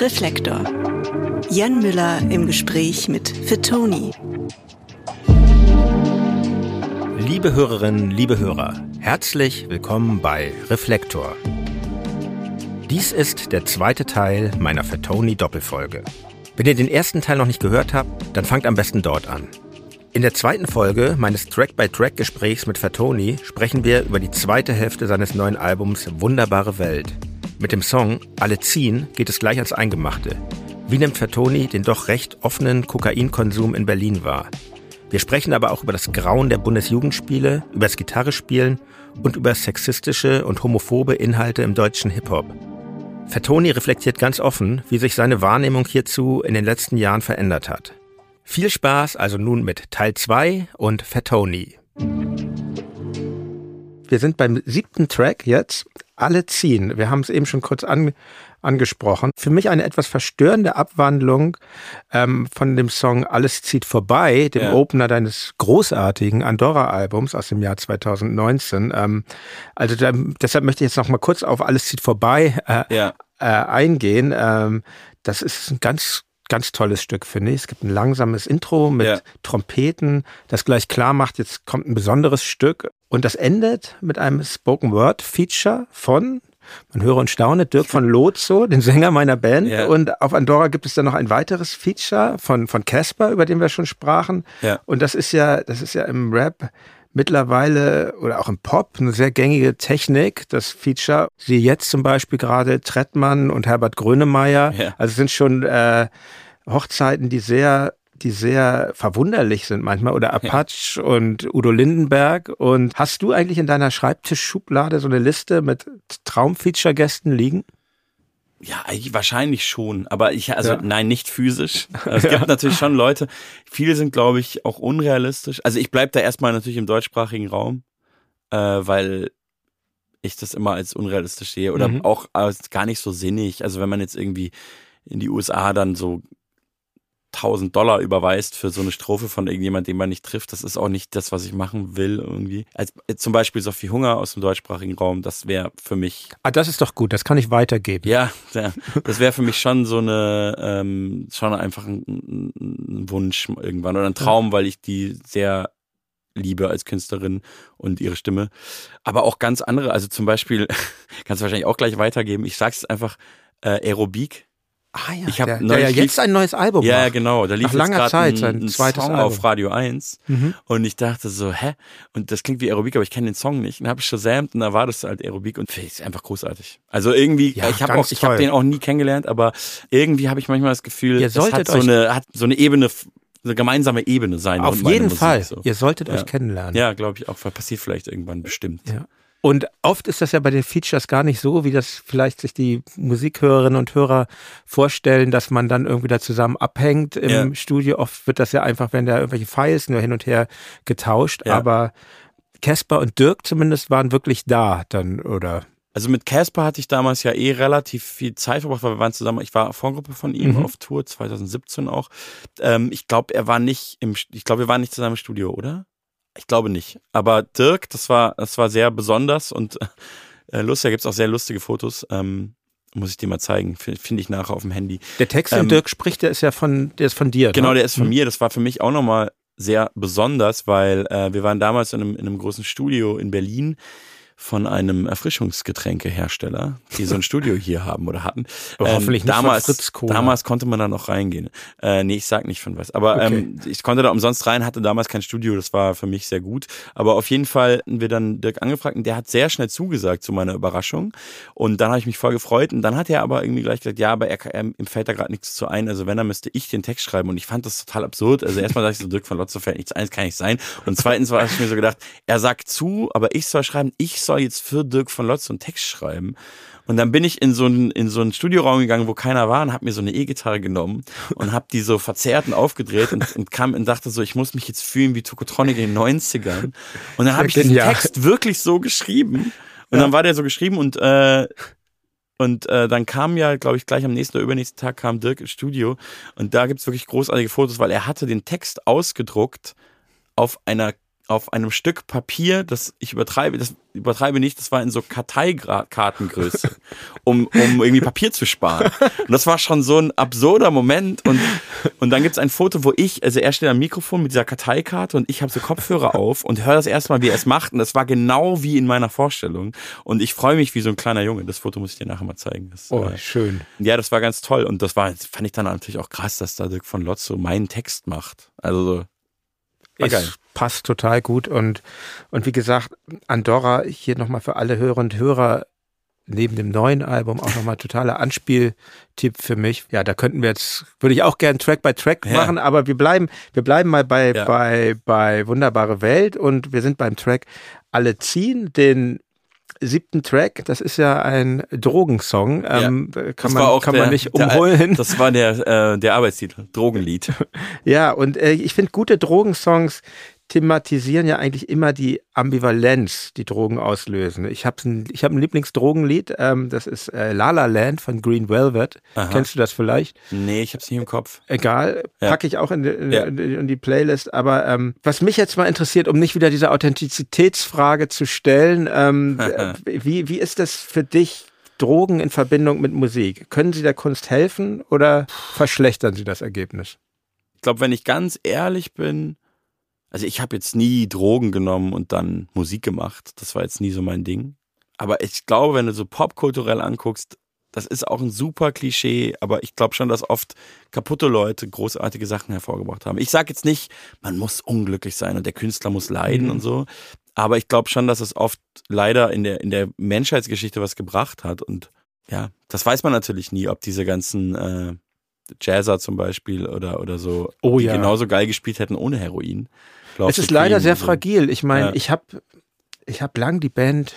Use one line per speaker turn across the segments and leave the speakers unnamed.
Reflektor. Jan Müller im Gespräch mit Fitoni.
Liebe Hörerinnen, liebe Hörer, herzlich willkommen bei Reflektor. Dies ist der zweite Teil meiner Fatoni Doppelfolge. Wenn ihr den ersten Teil noch nicht gehört habt, dann fangt am besten dort an. In der zweiten Folge meines Track-by-Track-Gesprächs mit Fatoni sprechen wir über die zweite Hälfte seines neuen Albums Wunderbare Welt. Mit dem Song Alle ziehen geht es gleich ans Eingemachte. Wie nimmt Fatoni den doch recht offenen Kokainkonsum in Berlin wahr? Wir sprechen aber auch über das Grauen der Bundesjugendspiele, über das Gitarrespielen und über sexistische und homophobe Inhalte im deutschen Hip-Hop. Fatoni reflektiert ganz offen, wie sich seine Wahrnehmung hierzu in den letzten Jahren verändert hat. Viel Spaß also nun mit Teil 2 und Fatoni. Wir sind beim siebten Track jetzt. Alle ziehen. Wir haben es eben schon kurz an, angesprochen. Für mich eine etwas verstörende Abwandlung ähm, von dem Song Alles zieht vorbei, dem ja. Opener deines großartigen Andorra-Albums aus dem Jahr 2019. Ähm, also da, deshalb möchte ich jetzt noch mal kurz auf Alles zieht vorbei äh, ja. äh, eingehen. Ähm, das ist ein ganz ganz tolles Stück, finde ich. Es gibt ein langsames Intro mit ja. Trompeten, das gleich klar macht, jetzt kommt ein besonderes Stück. Und das endet mit einem Spoken Word Feature von, man höre und staune, Dirk von Lotso, den Sänger meiner Band. Ja. Und auf Andorra gibt es dann noch ein weiteres Feature von, von Casper, über den wir schon sprachen. Ja. Und das ist ja, das ist ja im Rap mittlerweile oder auch im Pop eine sehr gängige Technik, das Feature. Sie jetzt zum Beispiel gerade Trettmann und Herbert Grönemeyer. Ja. Also sind schon äh, Hochzeiten, die sehr die sehr verwunderlich sind manchmal oder Apache ja. und Udo Lindenberg. Und hast du eigentlich in deiner Schreibtischschublade so eine Liste mit Traumfeature-Gästen liegen?
Ja, wahrscheinlich schon, aber ich, also ja. nein, nicht physisch. Es gibt natürlich schon Leute, viele sind, glaube ich, auch unrealistisch. Also ich bleib da erstmal natürlich im deutschsprachigen Raum, äh, weil ich das immer als unrealistisch sehe oder mhm. auch als gar nicht so sinnig. Also wenn man jetzt irgendwie in die USA dann so 1000 Dollar überweist für so eine Strophe von irgendjemand, den man nicht trifft, das ist auch nicht das, was ich machen will irgendwie. Als, äh, zum Beispiel Sophie Hunger aus dem deutschsprachigen Raum, das wäre für mich.
Ah, das ist doch gut, das kann ich weitergeben.
Ja, ja das wäre für mich schon so eine, ähm, schon einfach ein, ein Wunsch irgendwann oder ein Traum, weil ich die sehr liebe als Künstlerin und ihre Stimme. Aber auch ganz andere, also zum Beispiel, kannst du wahrscheinlich auch gleich weitergeben, ich sag's einfach, äh, Aerobik
Ah ja, ich der, der ja jetzt ein neues Album
Ja, macht. genau. Da lief Nach langer Zeit sein ein zweites Song Album. auf Radio 1 mhm. und ich dachte so, hä? Und das klingt wie Aerobik, aber ich kenne den Song nicht. Und dann habe ich shazamt und da war das halt Aerobik und ist einfach großartig. Also irgendwie, ja, ich habe auch, ich habe den auch nie kennengelernt, aber irgendwie habe ich manchmal das Gefühl, es hat so eine, hat so eine Ebene eine gemeinsame Ebene sein.
Auf jeden Fall. So. Ihr solltet ja. euch kennenlernen.
Ja, glaube ich auch. Passiert vielleicht irgendwann bestimmt.
Ja. Und oft ist das ja bei den Features gar nicht so, wie das vielleicht sich die Musikhörerinnen und Hörer vorstellen, dass man dann irgendwie da zusammen abhängt im ja. Studio. Oft wird das ja einfach, wenn da irgendwelche Files nur hin und her getauscht. Ja. Aber Casper und Dirk zumindest waren wirklich da dann, oder?
Also mit Casper hatte ich damals ja eh relativ viel Zeit verbracht, weil wir waren zusammen, ich war Vorgruppe von ihm mhm. auf Tour, 2017 auch. Ähm, ich glaube, er war nicht im, ich glaube, wir waren nicht zusammen im Studio, oder? Ich glaube nicht. Aber Dirk, das war, das war sehr besonders und äh, lustig, da gibt es auch sehr lustige Fotos. Ähm, muss ich dir mal zeigen, finde ich nachher auf dem Handy.
Der Text, den ähm, Dirk spricht, der ist ja von, der ist von dir.
Genau, ne? der ist von mhm. mir. Das war für mich auch nochmal sehr besonders, weil äh, wir waren damals in einem, in einem großen Studio in Berlin von einem Erfrischungsgetränkehersteller, die so ein Studio hier haben oder hatten.
Aber ähm, hoffentlich nicht
damals,
von Fritz Cola.
Damals konnte man da noch reingehen. Äh, nee, ich sag nicht von was. Aber okay. ähm, ich konnte da umsonst rein, hatte damals kein Studio, das war für mich sehr gut. Aber auf jeden Fall hatten wir dann Dirk angefragt und der hat sehr schnell zugesagt zu meiner Überraschung. Und dann habe ich mich voll gefreut. Und dann hat er aber irgendwie gleich gesagt, ja, aber er, er, ihm fällt da gerade nichts zu ein. Also wenn, dann müsste ich den Text schreiben. Und ich fand das total absurd. Also erstmal dachte ich so, Dirk von Lotzo fällt nichts ein, das kann nicht sein. Und zweitens war ich mir so gedacht, er sagt zu, aber ich soll schreiben, ich soll jetzt für Dirk von Lotz einen Text schreiben. Und dann bin ich in so einen, in so einen Studioraum gegangen, wo keiner war und habe mir so eine E-Gitarre genommen und habe die so verzerrt und aufgedreht und, und kam und dachte so, ich muss mich jetzt fühlen wie Tokotronic in den 90ern. Und dann habe ich den Text wirklich so geschrieben. Und ja. dann war der so geschrieben und äh, und äh, dann kam ja, glaube ich, gleich am nächsten oder übernächsten Tag kam Dirk ins Studio und da gibt's wirklich großartige Fotos, weil er hatte den Text ausgedruckt auf einer auf einem Stück Papier, das ich übertreibe, das übertreibe nicht, das war in so Karteikartengröße, um, um irgendwie Papier zu sparen. Und das war schon so ein absurder Moment. Und, und dann gibt's ein Foto, wo ich, also er steht am Mikrofon mit dieser Karteikarte und ich habe so Kopfhörer auf und höre das erstmal, wie er es macht. Und das war genau wie in meiner Vorstellung. Und ich freue mich wie so ein kleiner Junge. Das Foto muss ich dir nachher mal zeigen. Das,
oh, äh, schön.
Ja, das war ganz toll. Und das war, fand ich dann natürlich auch krass, dass da Dirk von Lotzo meinen Text macht. Also so
es passt total gut und, und wie gesagt, Andorra hier nochmal für alle Hörer und Hörer neben dem neuen Album auch nochmal totaler Anspieltipp für mich. Ja, da könnten wir jetzt, würde ich auch gerne Track by Track ja. machen, aber wir bleiben, wir bleiben mal bei, ja. bei, bei Wunderbare Welt und wir sind beim Track Alle ziehen, den siebten Track. Das ist ja ein Drogensong. Ähm, ja, kann man, kann der, man nicht umholen.
Der, das war der, äh, der Arbeitstitel, Drogenlied.
ja, und äh, ich finde gute Drogensongs, thematisieren ja eigentlich immer die Ambivalenz, die Drogen auslösen. Ich habe ein, ich hab ein Lieblingsdrogenlied, ähm, das ist äh, La La Land von Green Velvet. Aha. Kennst du das vielleicht?
Nee, ich habe es nicht im Kopf.
Egal, ja. packe ich auch in die, in, ja. in die Playlist. Aber ähm, was mich jetzt mal interessiert, um nicht wieder diese Authentizitätsfrage zu stellen, ähm, wie, wie ist das für dich, Drogen in Verbindung mit Musik? Können sie der Kunst helfen oder verschlechtern sie das Ergebnis?
Ich glaube, wenn ich ganz ehrlich bin, also ich habe jetzt nie Drogen genommen und dann Musik gemacht. Das war jetzt nie so mein Ding. Aber ich glaube, wenn du so popkulturell anguckst, das ist auch ein super Klischee, aber ich glaube schon, dass oft kaputte Leute großartige Sachen hervorgebracht haben. Ich sage jetzt nicht, man muss unglücklich sein und der Künstler muss leiden mhm. und so, aber ich glaube schon, dass es oft leider in der, in der Menschheitsgeschichte was gebracht hat und ja, das weiß man natürlich nie, ob diese ganzen äh, Jazzer zum Beispiel oder, oder so,
oh, die ja.
genauso geil gespielt hätten ohne Heroin.
Es ist leider sehr so. fragil. Ich meine, ja. ich habe ich hab lang die Band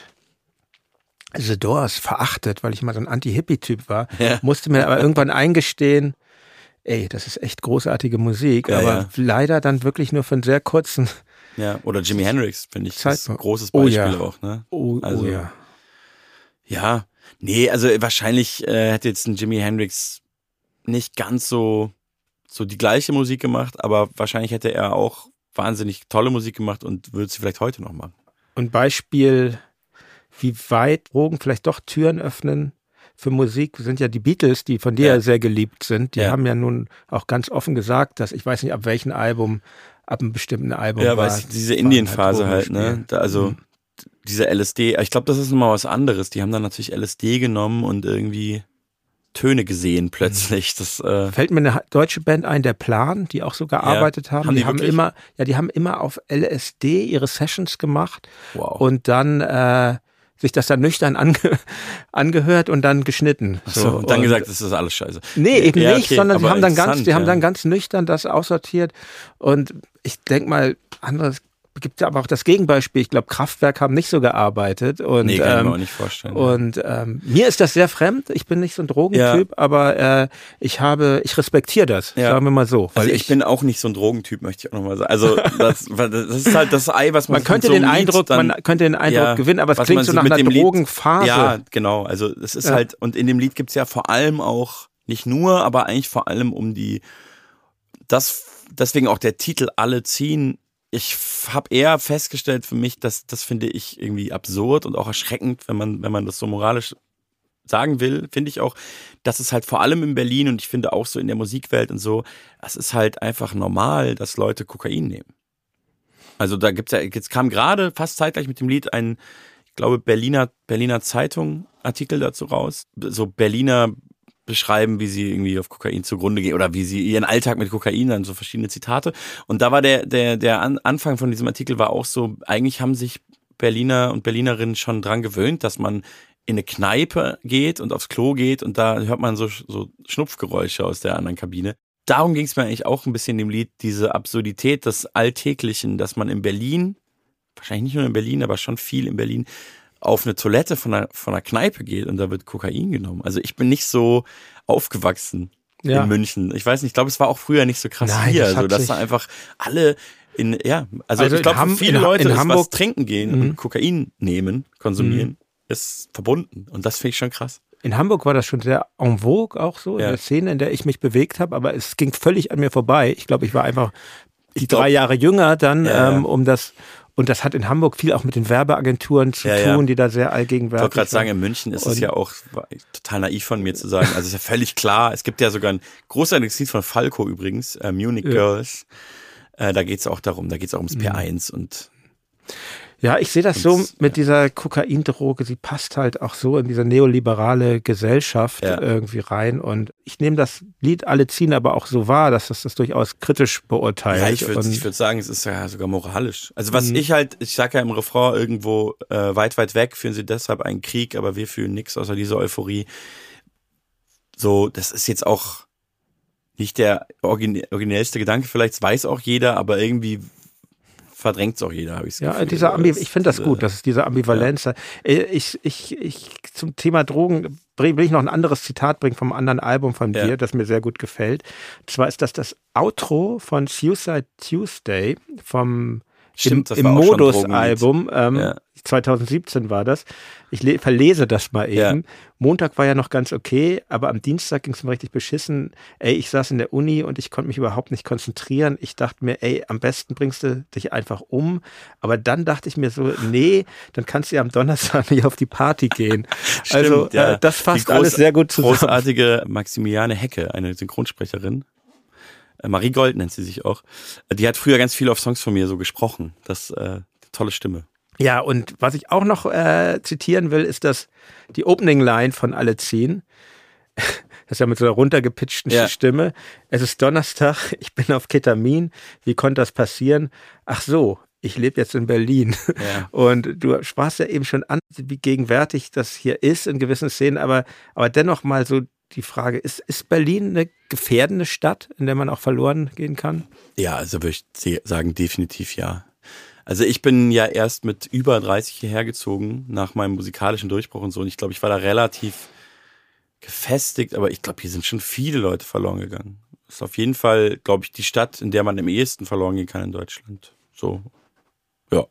The Doors verachtet, weil ich mal so ein Anti-Hippie-Typ war. Ja. Musste mir aber irgendwann eingestehen, ey, das ist echt großartige Musik, aber leider dann wirklich nur für einen sehr kurzen.
Ja, oder Jimi Hendrix, finde ich. Das ist ein großes oh Beispiel oh, auch, ne?
Oh, oh also, oh ja.
Ja, nee, also wahrscheinlich äh, hätte jetzt ein Jimi Hendrix nicht ganz so, so die gleiche Musik gemacht, aber wahrscheinlich hätte er auch wahnsinnig tolle Musik gemacht und würde sie vielleicht heute noch machen.
Und Beispiel, wie weit Drogen vielleicht doch Türen öffnen für Musik, sind ja die Beatles, die von dir ja. sehr geliebt sind. Die ja. haben ja nun auch ganz offen gesagt, dass ich weiß nicht, ab welchem Album, ab einem bestimmten Album.
Ja, weiß diese Indienphase halt, ne? Da, also mhm. diese LSD, ich glaube, das ist nochmal was anderes. Die haben dann natürlich LSD genommen und irgendwie Töne gesehen plötzlich. Das äh
fällt mir eine deutsche Band ein, der Plan, die auch so gearbeitet ja, haben. haben. Die, die haben immer, ja, die haben immer auf LSD ihre Sessions gemacht wow. und dann äh, sich das dann nüchtern ange angehört und dann geschnitten.
So, so und dann und, gesagt, das ist alles scheiße.
Nee, eben ja, nicht, okay, sondern sie haben dann ganz, die ja. haben dann ganz nüchtern das aussortiert und ich denk mal, anderes gibt ja aber auch das Gegenbeispiel. Ich glaube, Kraftwerk haben nicht so gearbeitet. Und,
nee, kann ähm, ich mir ähm, auch nicht vorstellen.
Und ähm, mir ist das sehr fremd. Ich bin nicht so ein Drogentyp, ja. aber äh, ich habe, ich respektiere das, ja. sagen wir mal so.
Also ich, ich, bin auch nicht so ein Drogentyp, möchte ich auch nochmal sagen. Also das, das ist halt das Ei, was man
Man könnte
so
den Eindruck, dann, man könnte den Eindruck ja, gewinnen, aber es klingt so nach einer Drogenphase.
Ja, genau. Also es ist halt, und in dem Lied gibt's ja vor allem auch, nicht nur, aber eigentlich vor allem um die, das, deswegen auch der Titel Alle ziehen ich habe eher festgestellt für mich, dass das finde ich irgendwie absurd und auch erschreckend, wenn man, wenn man das so moralisch sagen will, finde ich auch, dass es halt vor allem in Berlin und ich finde auch so in der Musikwelt und so, es ist halt einfach normal, dass Leute Kokain nehmen. Also da gibt's ja, jetzt kam gerade fast zeitgleich mit dem Lied ein, ich glaube, Berliner, Berliner Zeitung Artikel dazu raus. So Berliner beschreiben, wie sie irgendwie auf Kokain zugrunde gehen oder wie sie ihren Alltag mit Kokain, dann so verschiedene Zitate. Und da war der, der, der Anfang von diesem Artikel war auch so, eigentlich haben sich Berliner und Berlinerinnen schon dran gewöhnt, dass man in eine Kneipe geht und aufs Klo geht und da hört man so, so Schnupfgeräusche aus der anderen Kabine. Darum ging es mir eigentlich auch ein bisschen in dem Lied, diese Absurdität des Alltäglichen, dass man in Berlin, wahrscheinlich nicht nur in Berlin, aber schon viel in Berlin, auf eine Toilette von einer, von einer Kneipe geht und da wird Kokain genommen. Also ich bin nicht so aufgewachsen ja. in München. Ich weiß nicht, ich glaube, es war auch früher nicht so krass Nein, hier, das so dass da einfach alle in, ja, also, also ich glaube, viele in, Leute, in Hamburg was trinken gehen mhm. und Kokain nehmen, konsumieren, mhm. ist verbunden. Und das finde ich schon krass.
In Hamburg war das schon sehr en vogue auch so, ja. in der Szene, in der ich mich bewegt habe, aber es ging völlig an mir vorbei. Ich glaube, ich war einfach die glaub, drei Jahre jünger dann, ja, ähm, um das Und das hat in Hamburg viel auch mit den Werbeagenturen zu ja, tun, die da sehr allgegenwärtig sind.
Ich wollte gerade sagen, in München ist es ja auch total naiv von mir zu sagen. Also ist ja völlig klar. Es gibt ja sogar ein großartiges Lied von Falco übrigens, äh, Munich. Girls. Äh, da geht es auch darum, da geht es auch ums P1 mhm. und
ja, ich sehe das so mit dieser Kokaindroge, sie passt halt auch so in diese neoliberale Gesellschaft ja. irgendwie rein. Und ich nehme das Lied Alle ziehen aber auch so wahr, dass das das durchaus kritisch beurteilt. Ja,
ich würde würd sagen, es ist ja sogar moralisch. Also was mhm. ich halt, ich sage ja im Refrain irgendwo, äh, weit, weit weg führen sie deshalb einen Krieg, aber wir fühlen nichts außer dieser Euphorie. So, das ist jetzt auch nicht der originellste Gedanke, vielleicht weiß auch jeder, aber irgendwie verdrängt es auch jeder, habe ich
Ja, Gefühl, dieser Ambi ich finde das gut, dass es diese Ambivalenz ja. Äh, ich, ich, ich, zum Thema Drogen will ich noch ein anderes Zitat bringen vom anderen Album von dir, ja. das mir sehr gut gefällt. Und zwar ist das das Outro von Suicide Tuesday vom Stimmt, im, im Modus-Album. Ähm, ja. 2017 war das. Ich verlese das mal eben. Ja. Montag war ja noch ganz okay, aber am Dienstag ging es mir richtig beschissen. Ey, ich saß in der Uni und ich konnte mich überhaupt nicht konzentrieren. Ich dachte mir, ey, am besten bringst du dich einfach um. Aber dann dachte ich mir so, nee, dann kannst du ja am Donnerstag nicht auf die Party gehen. Stimmt, also ja. äh, das fasst alles sehr gut zusammen.
Großartige Maximiliane Hecke, eine Synchronsprecherin, äh, Marie Gold nennt sie sich auch. Die hat früher ganz viel auf Songs von mir so gesprochen. Das äh, tolle Stimme.
Ja, und was ich auch noch äh, zitieren will, ist das die Opening Line von Alle ziehen. Das ist ja mit so einer runtergepitchten ja. Stimme. Es ist Donnerstag, ich bin auf Ketamin. Wie konnte das passieren? Ach so, ich lebe jetzt in Berlin. Ja. Und du sprachst ja eben schon an, wie gegenwärtig das hier ist in gewissen Szenen, aber, aber dennoch mal so die Frage, ist, ist Berlin eine gefährdende Stadt, in der man auch verloren gehen kann?
Ja, also würde ich sagen, definitiv ja. Also ich bin ja erst mit über 30 hierher gezogen nach meinem musikalischen Durchbruch und so. Und ich glaube, ich war da relativ gefestigt, aber ich glaube, hier sind schon viele Leute verloren gegangen. Das ist auf jeden Fall, glaube ich, die Stadt, in der man am ehesten verloren gehen kann in Deutschland. So, ja.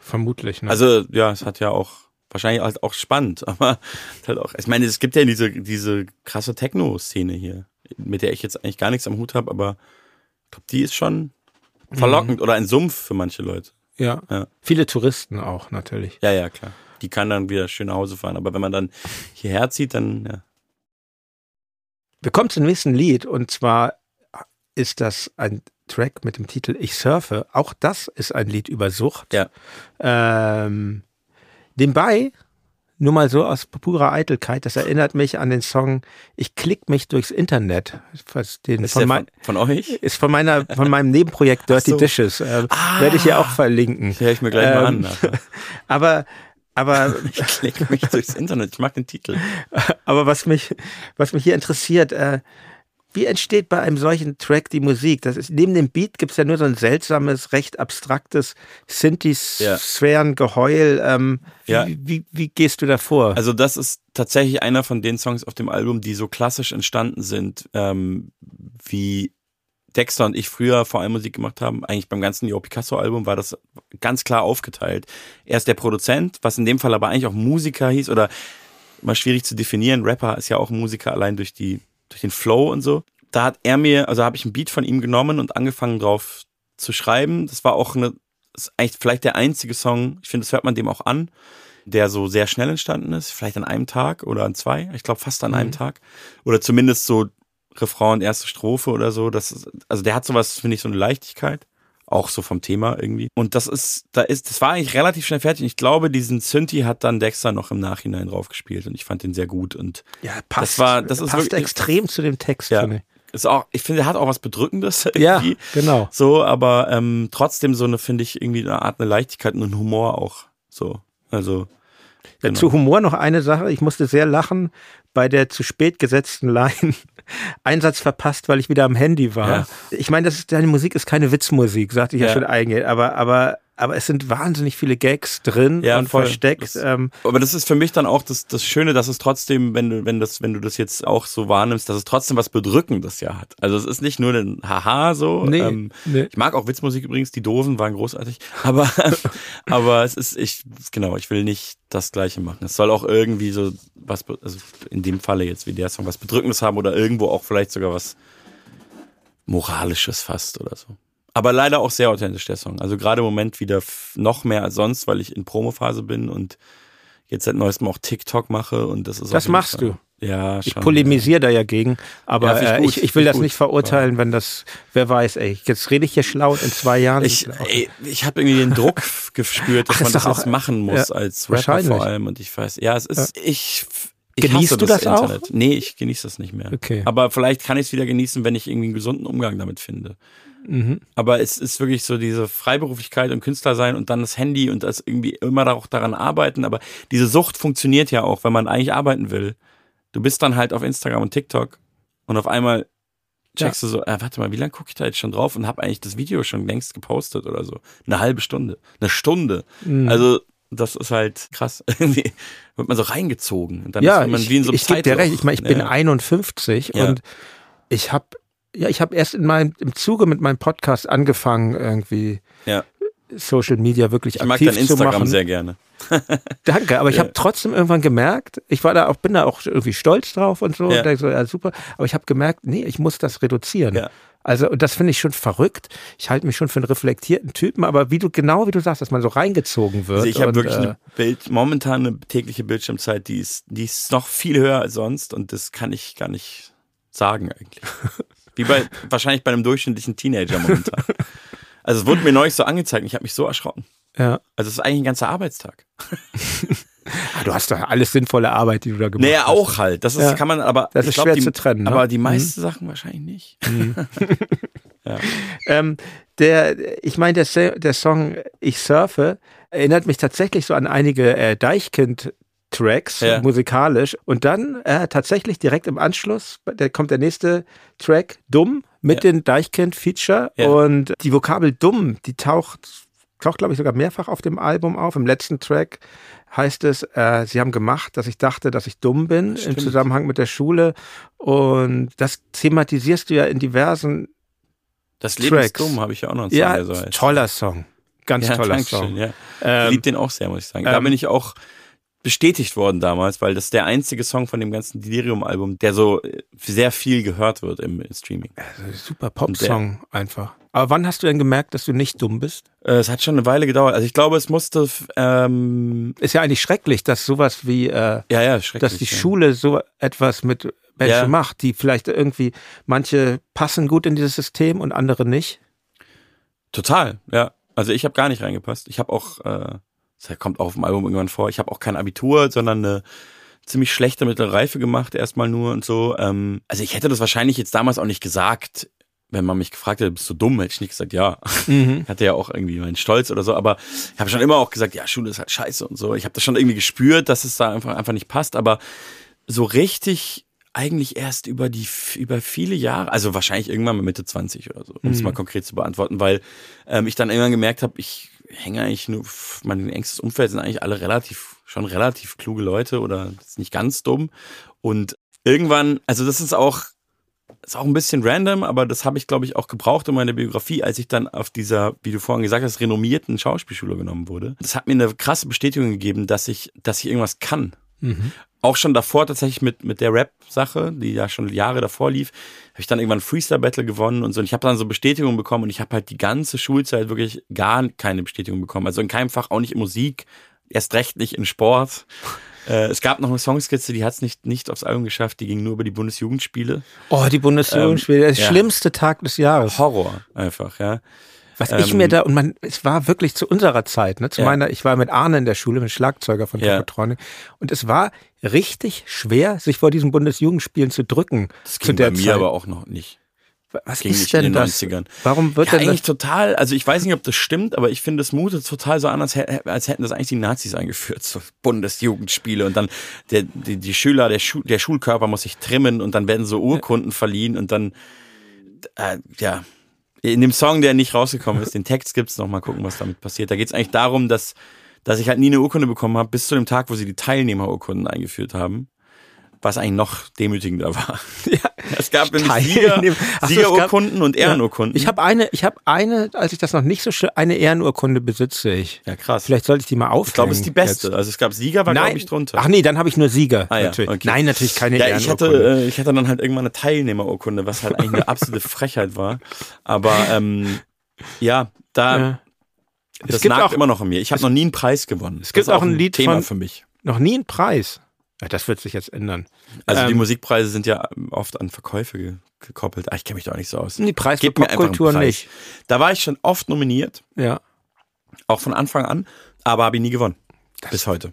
Vermutlich.
Ne? Also ja, es hat ja auch wahrscheinlich halt auch spannend, aber halt auch. Ich meine, es gibt ja diese diese krasse Techno-Szene hier, mit der ich jetzt eigentlich gar nichts am Hut habe, aber ich glaube, die ist schon verlockend mhm. oder ein Sumpf für manche Leute.
Ja. ja. Viele Touristen auch natürlich.
Ja, ja, klar. Die kann dann wieder schön nach Hause fahren. Aber wenn man dann hierher zieht, dann, ja.
Wir kommen zum nächsten Lied und zwar ist das ein Track mit dem Titel Ich surfe. Auch das ist ein Lied über Sucht.
Ja.
Ähm, nebenbei nur mal so aus purer Eitelkeit, das erinnert mich an den Song Ich klick mich durchs Internet.
Den ist von, mein, von, euch?
Ist von meiner, von meinem Nebenprojekt Dirty so. Dishes. Äh, ah, Werde ich hier auch verlinken.
Höre ich mir gleich ähm, mal an. Nachher.
Aber aber
ich klicke mich durchs Internet. Ich mag den Titel.
Aber was mich, was mich hier interessiert, äh, wie entsteht bei einem solchen Track die Musik? Das ist, neben dem Beat gibt es ja nur so ein seltsames, recht abstraktes Synthi-Sphären-Geheul. Ähm, ja. wie, wie, wie, gehst du da vor?
Also das ist tatsächlich einer von den Songs auf dem Album, die so klassisch entstanden sind, ähm, wie Dexter und ich früher vor allem Musik gemacht haben, eigentlich beim ganzen Yo Picasso-Album war das ganz klar aufgeteilt. Er ist der Produzent, was in dem Fall aber eigentlich auch Musiker hieß oder mal schwierig zu definieren. Rapper ist ja auch Musiker allein durch die durch den Flow und so. Da hat er mir, also habe ich ein Beat von ihm genommen und angefangen drauf zu schreiben. Das war auch eine, ist eigentlich vielleicht der einzige Song, ich finde, das hört man dem auch an, der so sehr schnell entstanden ist. Vielleicht an einem Tag oder an zwei. Ich glaube fast an mhm. einem Tag. Oder zumindest so Refrain und erste Strophe oder so. Das ist, also der hat sowas, finde ich, so eine Leichtigkeit auch so vom Thema irgendwie. Und das ist, da ist, das war eigentlich relativ schnell fertig. Ich glaube, diesen Synthi hat dann Dexter noch im Nachhinein drauf gespielt und ich fand den sehr gut und
ja, passt, das war, das ist passt wirklich, extrem zu dem Text.
Ja, finde ich. Ist auch, ich finde, er hat auch was Bedrückendes.
Irgendwie. Ja, genau.
So, aber ähm, trotzdem so eine, finde ich, irgendwie eine Art eine Leichtigkeit und ein Humor auch. So, also.
Ja, genau. Zu Humor noch eine Sache. Ich musste sehr lachen bei der zu spät gesetzten Line. Einsatz verpasst, weil ich wieder am Handy war. Ja. Ich meine, das ist, deine Musik ist keine Witzmusik, sagte ich ja, ja schon eingehend, aber, aber aber es sind wahnsinnig viele Gags drin ja, und voll. versteckt. Das,
ähm. Aber das ist für mich dann auch das, das Schöne, dass es trotzdem, wenn du, wenn das, wenn du das jetzt auch so wahrnimmst, dass es trotzdem was Bedrückendes ja hat. Also es ist nicht nur ein Haha so. Nee, ähm, nee. Ich mag auch Witzmusik übrigens, die Doofen waren großartig. Aber, aber es ist, ich, genau, ich will nicht das Gleiche machen. Es soll auch irgendwie so was, also in dem Falle jetzt wie der Song, was Bedrückendes haben oder irgendwo auch vielleicht sogar was Moralisches fast oder so. Aber leider auch sehr authentisch, der Song. Also gerade im Moment wieder noch mehr als sonst, weil ich in Promophase bin und jetzt seit neuestem auch TikTok mache und das ist
Das machst
Fall,
du.
Ja,
ich polemisiere da ja gegen, aber
Ja,
äh,
find
ich,
ich
ich will
find
das
gut.
nicht verurteilen, wenn das, wer weiß, ey, jetzt rede ich hier schlau in zwei Jahren.
Ich, ey, ich habe irgendwie den Druck gespürt, dass
Ach,
man das
doch
jetzt
auch-
machen muss
ja,
als Rapper vor allem. Und ich weiß, ja, es ist, ich, ich
Genießt du das auch?
Internet. Nee, ich genieße das nicht mehr.
Okay.
Aber vielleicht kann ich es wieder genießen, wenn ich irgendwie einen gesunden Umgang damit finde.
Mhm.
Aber es ist wirklich so diese Freiberuflichkeit und Künstler sein und dann das Handy und das irgendwie immer auch daran arbeiten. Aber diese Sucht funktioniert ja auch, wenn man eigentlich arbeiten will. Du bist dann halt auf Instagram und TikTok und auf einmal checkst du so, äh, warte mal, wie lange gucke ich da jetzt schon drauf und habe eigentlich das Video schon längst gepostet oder so. Eine halbe Stunde, eine Stunde.
Mhm.
Also das ist halt krass. Irgendwie wird man so reingezogen und dann
ja,
ist man
ich,
wie in so einem
ich gebe dir recht. Ich meine, ich bin
Ja.
51
Ja.
und ich habe ja, ich habe erst in meinem im Zuge mit meinem Podcast angefangen irgendwie
Ja.
Social Media wirklich
Ich mag
aktiv
dein
zu
Instagram
machen.
sehr gerne.
Danke, aber ich
Ja.
habe trotzdem irgendwann gemerkt, ich war da auch, bin da auch irgendwie stolz drauf und so,
Ja.
und so, ja super, aber ich habe gemerkt, nee, ich muss das reduzieren.
Ja.
Also, und das finde ich schon verrückt. Ich halte mich schon für einen reflektierten Typen, aber wie du, genau wie du sagst, dass man so reingezogen wird.
Also ich habe wirklich
äh,
eine Bild, momentan eine tägliche Bildschirmzeit, die ist, die ist noch viel höher als sonst und das kann ich gar nicht sagen eigentlich. Wie bei wahrscheinlich bei einem durchschnittlichen Teenager momentan. Also es wurde mir neulich so angezeigt und ich habe mich so erschrocken.
ja.
Also es ist eigentlich ein ganzer Arbeitstag.
Ah, du hast doch alles sinnvolle Arbeit, die du da gemacht
Naja,
hast.
auch halt. Das ist,
Ja.
kann man aber.
Das ist
glaub,
schwer
die,
zu trennen, ne?
Aber die meisten Sachen wahrscheinlich nicht.
Ähm, der, ich meine, der, der Song Ich surfe erinnert mich tatsächlich so an einige äh, Deichkind-Tracks
Ja.
musikalisch. Und dann äh, tatsächlich direkt im Anschluss, da kommt der nächste Track, Dumm, mit
Ja.
den Deichkind-Feature.
Ja.
Und die Vokabel Dumm, die taucht, taucht glaube ich, sogar mehrfach auf dem Album auf. Im letzten Track heißt es, äh, sie haben gemacht, dass ich dachte, dass ich dumm bin im
Stimmt.
Zusammenhang mit der Schule. Und das thematisierst du ja in diversen
Das Leben ist
Tracks.
dumm, habe ich ja auch noch einen Song,
ja,
der so heißt.
toller Song. Ganz
ja,
toller Song.
Ja. Ich
Ähm,
liebe den auch sehr, muss ich sagen. Da
ähm,
bin ich auch bestätigt worden damals, weil das ist der einzige Song von dem ganzen Delirium-Album, der so äh, sehr viel gehört wird im Streaming.
super Pop-Song einfach. Aber wann hast du denn gemerkt, dass du nicht dumm bist?
Äh, Es hat schon eine Weile gedauert. Also ich glaube, es musste, ähm,
Ist ja eigentlich schrecklich, dass sowas wie, äh,
ja, ja, schrecklich.
dass die
ja.
Schule so etwas mit Menschen
Ja.
macht, die vielleicht irgendwie, manche passen gut in dieses System und andere nicht.
Total, ja. Also ich habe gar nicht reingepasst. Ich habe auch, äh, das kommt auch auf dem Album irgendwann vor, ich habe auch kein Abitur, sondern eine ziemlich schlechte mittlere Reife gemacht, erstmal nur und so. Ähm, also ich hätte das wahrscheinlich jetzt damals auch nicht gesagt, wenn man mich gefragt hätte, bist du dumm, hätte ich nicht gesagt, ja. Ich hatte ja auch irgendwie meinen Stolz oder so, aber ich habe schon immer auch gesagt, ja, Schule ist halt scheiße und so. Ich habe das schon irgendwie gespürt, dass es da einfach, einfach nicht passt, aber so richtig eigentlich erst über die über viele Jahre, also wahrscheinlich irgendwann mal Mitte 20 oder so, um es mal konkret zu beantworten, weil ähm, ich dann irgendwann gemerkt habe, ich hänge eigentlich nur, mein engstes Umfeld sind eigentlich alle relativ, schon relativ kluge Leute oder nicht ganz dumm. Und irgendwann, also das ist auch, ist auch ein bisschen random, aber das habe ich, glaube ich, auch gebraucht in meiner Biografie, als ich dann auf dieser, wie du vorhin gesagt hast, renommierten Schauspielschule genommen wurde. Das hat mir eine krasse Bestätigung gegeben, dass ich, dass ich irgendwas kann. Auch schon davor tatsächlich mit, mit der Rap-Sache, die ja schon Jahre davor lief, habe ich dann irgendwann Freestyle-Battle gewonnen und so. Und ich habe dann so Bestätigung bekommen und ich habe halt die ganze Schulzeit wirklich gar keine Bestätigung bekommen. Also in keinem Fach, auch nicht in Musik, erst recht nicht in Sport. Äh, es gab noch eine Songskizze, die hat es nicht, nicht aufs Album geschafft, die ging nur über die Bundesjugendspiele.
Oh, die Bundesjugendspiele, der
ja.
schlimmste Tag des Jahres.
Horror einfach, ja.
Was ich
Ähm,
mir da, und man, es war wirklich zu unserer Zeit, ne, zu
Ja.
meiner, ich war mit Arne in der Schule, mit Schlagzeuger von
Ja.
Tokotronic, und es war richtig schwer, sich vor diesen Bundesjugendspielen zu drücken.
Das
zu
ging
der
bei mir
Zeit.
aber auch noch nicht.
Was
ging
ist denn
den
das?
90ern.
Warum wird
ja,
denn
eigentlich
das?
total, also ich weiß nicht, ob das stimmt, aber ich finde, es mutet total so an, als, als hätten das eigentlich die Nazis eingeführt, so Bundesjugendspiele und dann der, die, die Schüler, der, Schu der Schulkörper muss sich trimmen und dann werden so Urkunden verliehen und dann, äh, ja, in dem Song, der nicht rausgekommen ist, den Text gibt's noch mal gucken, was damit passiert. Da geht's eigentlich darum, dass, dass ich halt nie eine Urkunde bekommen habe, bis zu dem Tag, wo sie die Teilnehmerurkunden eingeführt haben. Was eigentlich noch demütigender war.
Ja.
Es gab Sieger,
so, es
Siegerurkunden und Ehrenurkunden.
Ich habe eine, ich habe eine, als ich das noch nicht so schön, eine Ehrenurkunde besitze ich.
ja, krass.
Vielleicht sollte ich die mal aufhängen.
ich glaube, es ist die beste.
jetzt.
Also es gab Sieger, war glaube ich drunter.
Ach nee, dann habe ich nur Sieger.
Ah, ja,
natürlich.
okay.
Nein, natürlich keine
ja, ich hatte,
Ehrenurkunde.
äh, ich hatte dann halt irgendwann eine Teilnehmerurkunde, was halt eigentlich eine absolute Frechheit war. Aber ähm, Ja, da.
Ja.
Das nagt auch immer noch an mir. Ich habe noch nie einen Preis gewonnen.
Es gibt
ist
auch ein Lied
Thema
von-
für mich.
Noch nie einen Preis. Ja, das wird sich jetzt ändern.
Also die
Ähm,
Musikpreise sind ja oft an Verkäufe ge gekoppelt. Ah, ich kenne mich da auch nicht so aus.
Die Preis für
einfach einen
Popkultur nicht.
Da war ich schon oft nominiert,
Ja.
auch von Anfang an, aber habe ich nie gewonnen. Bis heute.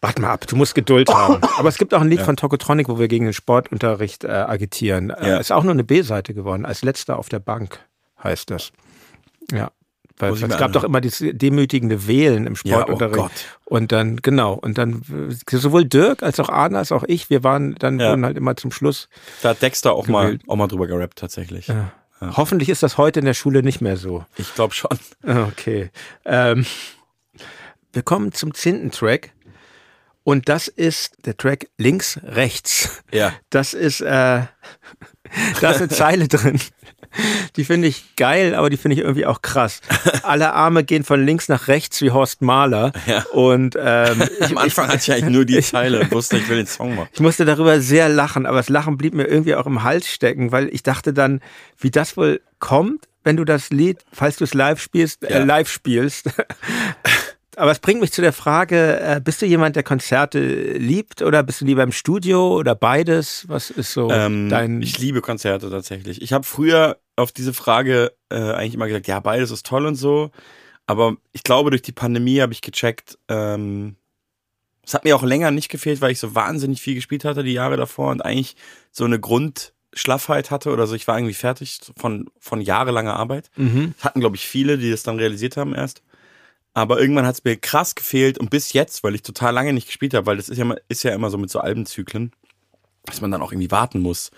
Warte mal ab, du musst Geduld haben. Aber es gibt auch ein Lied von Tokotronic, wo wir gegen den Sportunterricht äh, agitieren. Äh,
Ja.
Ist auch nur eine B-Seite geworden. Als letzter auf der Bank heißt das. Ja.
Muss
es gab doch immer dieses demütigende Wählen im
Ja, oh
Sportunterricht.
Gott.
und dann, genau, und dann äh, sowohl Dirk als auch Arne als auch ich, wir waren dann
Ja.
wurden halt immer zum Schluss.
Da hat Dexter auch mal, auch mal drüber gerappt, tatsächlich.
Ja. Hoffentlich ist das heute in der Schule nicht mehr so.
Ich glaube schon.
Okay. Ähm, wir kommen zum zehnten Track. Und das ist der Track links, rechts.
Ja.
Das ist, äh, da ist eine Zeile drin. Die finde ich geil, aber die finde ich irgendwie auch krass. Alle Arme gehen von links nach rechts wie Horst Mahler.
Ja.
Und ähm,
Am Anfang hatte ich eigentlich nur die Zeile und wusste, ich will den Song machen.
ich musste darüber sehr lachen, aber das Lachen blieb mir irgendwie auch im Hals stecken, weil ich dachte dann, wie das wohl kommt, wenn du das Lied, falls du es live spielst, äh,
Ja.
live spielst. aber es bringt mich zu der Frage, äh, bist du jemand, der Konzerte liebt oder bist du lieber im Studio oder beides? Was ist so
Ähm,
dein...
ich liebe Konzerte tatsächlich. Ich habe früher auf diese Frage äh, eigentlich immer gesagt, ja, beides ist toll und so. Aber ich glaube, durch die Pandemie habe ich gecheckt, ähm, es hat mir auch länger nicht gefehlt, weil ich so wahnsinnig viel gespielt hatte die Jahre davor und eigentlich so eine Grundschlaffheit hatte oder so. Ich war irgendwie fertig von, von jahrelanger Arbeit.
mhm.
Das hatten, glaube ich, viele, die das dann realisiert haben erst. Aber irgendwann hat es mir krass gefehlt und bis jetzt, weil ich total lange nicht gespielt habe, weil das ist ja, immer- ist ja immer so mit so Albenzyklen, dass man dann auch irgendwie warten muss,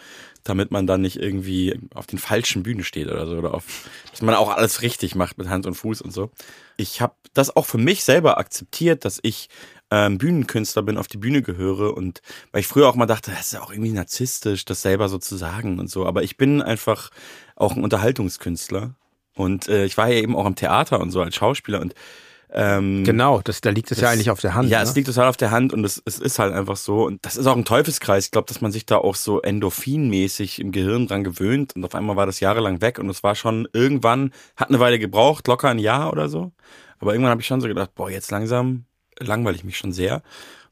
damit man dann nicht irgendwie auf den falschen Bühnen steht oder so. Oder auf, dass man auch alles richtig macht mit Hand und Fuß und so. Ich habe das auch für mich selber akzeptiert, dass ich ähm, Bühnenkünstler bin, auf die Bühne gehöre und weil ich früher auch mal dachte, das ist ja auch irgendwie narzisstisch, das selber so zu sagen und so. Aber ich bin einfach auch ein Unterhaltungskünstler und äh, ich war ja eben auch am Theater und so als Schauspieler und ähm,
Genau, das, da liegt es ja eigentlich auf der Hand.
ja,
ne?
es liegt total auf der Hand und es, es ist halt einfach so. Und das ist auch ein Teufelskreis. Ich glaube, dass man sich da auch so endorphinmäßig im Gehirn dran gewöhnt. Und auf einmal war das jahrelang weg und es war schon irgendwann, hat eine Weile gebraucht, locker ein Jahr oder so. Aber irgendwann habe ich schon so gedacht, boah, jetzt langsam langweile ich mich schon sehr.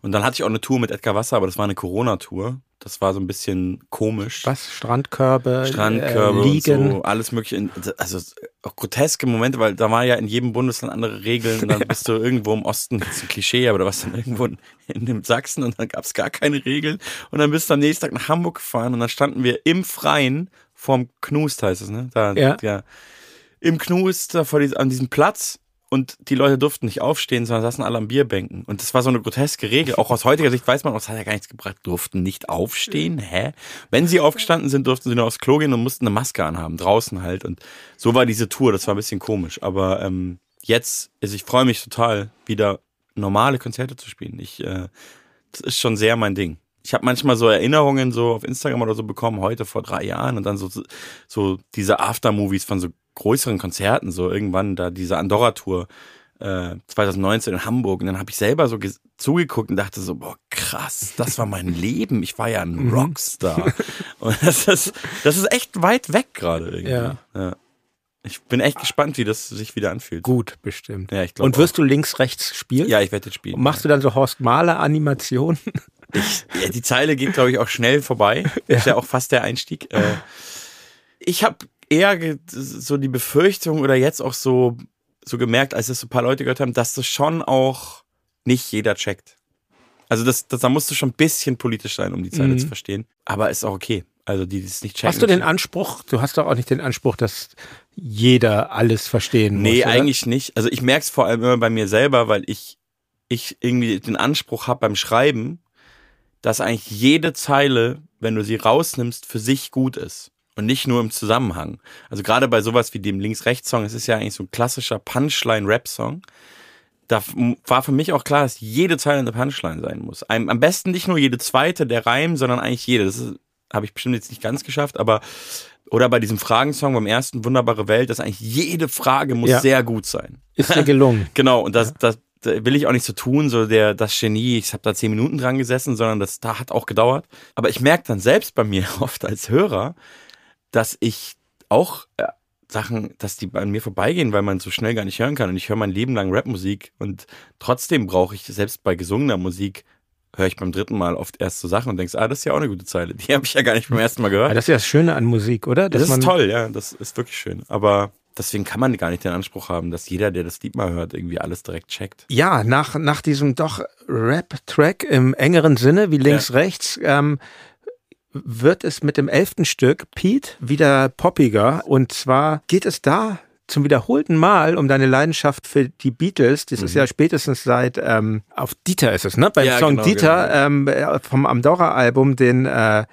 Und dann hatte ich auch eine Tour mit Edgar Wasser, aber das war eine Corona-Tour. Das war so ein bisschen komisch.
Was? Strandkörbe,
Strandkörbe
äh, Liegen.
so, alles mögliche. Also auch groteske Momente, weil da war ja in jedem Bundesland andere Regeln. Und dann bist du irgendwo im Osten, das ist ein Klischee, aber du warst dann irgendwo in, in dem Sachsen und dann gab es gar keine Regeln. Und dann bist du am nächsten Tag nach Hamburg gefahren und dann standen wir im Freien vorm Knust, heißt es, ne? Da,
Ja.
ja. Im Knust, da vor diesem, an diesem Platz. Und die Leute durften nicht aufstehen, sondern saßen alle an Bierbänken. Und das war so eine groteske Regel. Auch aus heutiger Sicht weiß man, das hat ja gar nichts gebracht, durften nicht aufstehen. Hä? Wenn sie aufgestanden sind, durften sie nur aufs Klo gehen und mussten eine Maske anhaben, draußen halt. Und so war diese Tour, das war ein bisschen komisch. Aber ähm, jetzt, also ich freue mich total, wieder normale Konzerte zu spielen. Ich, äh, das ist schon sehr mein Ding. Ich habe manchmal so Erinnerungen so auf Instagram oder so bekommen, heute vor drei Jahren und dann so, so diese Aftermovies von so größeren Konzerten, so irgendwann da diese Andorra-Tour äh, 2019 in Hamburg und dann habe ich selber so zugeguckt und dachte so, boah, krass, das war mein Leben, ich war ja ein Rockstar. und das ist, das ist echt weit weg gerade irgendwie.
Ja.
ja. Ich bin echt gespannt, wie das sich wieder anfühlt.
Gut, bestimmt.
Ja, ich
Und wirst du links, rechts spielen?
Ja, ich werde jetzt spielen.
Und machst du dann so Horst Mahler Animationen?
Ja, die Zeile geht, glaube ich, auch schnell vorbei. Ist ja auch fast der Einstieg. Äh, ich habe eher so die Befürchtung oder jetzt auch so, so gemerkt, als es so ein paar Leute gehört haben, dass das schon auch nicht jeder checkt. Also das, das, da musst du schon ein bisschen politisch sein, um die Zeile
Mhm.
zu verstehen. Aber ist auch okay. Also die, die es nicht checken.
Hast du den Anspruch, du hast doch auch nicht den Anspruch, dass jeder alles verstehen muss.
Nee, eigentlich nicht. Also ich merke es vor allem immer bei mir selber, weil ich, ich irgendwie den Anspruch habe beim Schreiben, dass eigentlich jede Zeile, wenn du sie rausnimmst, für sich gut ist. Und nicht nur im Zusammenhang. Also gerade bei sowas wie dem Links-Rechts-Song, es ist ja eigentlich so ein klassischer Punchline-Rap-Song. Da war für mich auch klar, dass jede Zeile eine Punchline sein muss. Am besten nicht nur jede zweite, der Reim, sondern eigentlich jede. Das habe ich bestimmt jetzt nicht ganz geschafft, aber oder bei diesem Fragensong beim ersten Wunderbare Welt, dass eigentlich jede Frage muss
Ja.
sehr gut sein.
Ist dir gelungen.
Genau, und das, das, da will ich auch nicht so tun, so der das Genie, ich habe da zehn Minuten dran gesessen, sondern das da hat auch gedauert. Aber ich merke dann selbst bei mir oft als Hörer, dass ich auch äh, Sachen, dass die an mir vorbeigehen, weil man so schnell gar nicht hören kann. Und ich höre mein Leben lang Rapmusik und trotzdem brauche ich selbst bei gesungener Musik höre ich beim dritten Mal oft erst so Sachen und denkst, ah, das ist ja auch eine gute Zeile. Die habe ich ja gar nicht beim ersten Mal gehört.
Ja, das ist ja das Schöne an Musik, oder?
Dass das ist toll, ja, das ist wirklich schön. Aber deswegen kann man gar nicht den Anspruch haben, dass jeder, der das Lied mal hört, irgendwie alles direkt checkt.
Ja, nach, nach diesem doch Rap-Track im engeren Sinne, wie links, ja. rechts, ähm, wird es mit dem elften Stück, Pete, wieder poppiger. Und zwar geht es da zum wiederholten Mal um deine Leidenschaft für die Beatles. Das mhm. ist ja spätestens seit ähm, auf Dieter ist es, ne? Beim ja, Song genau, Dieter genau. Ähm, äh, vom Amdora-Album, den äh,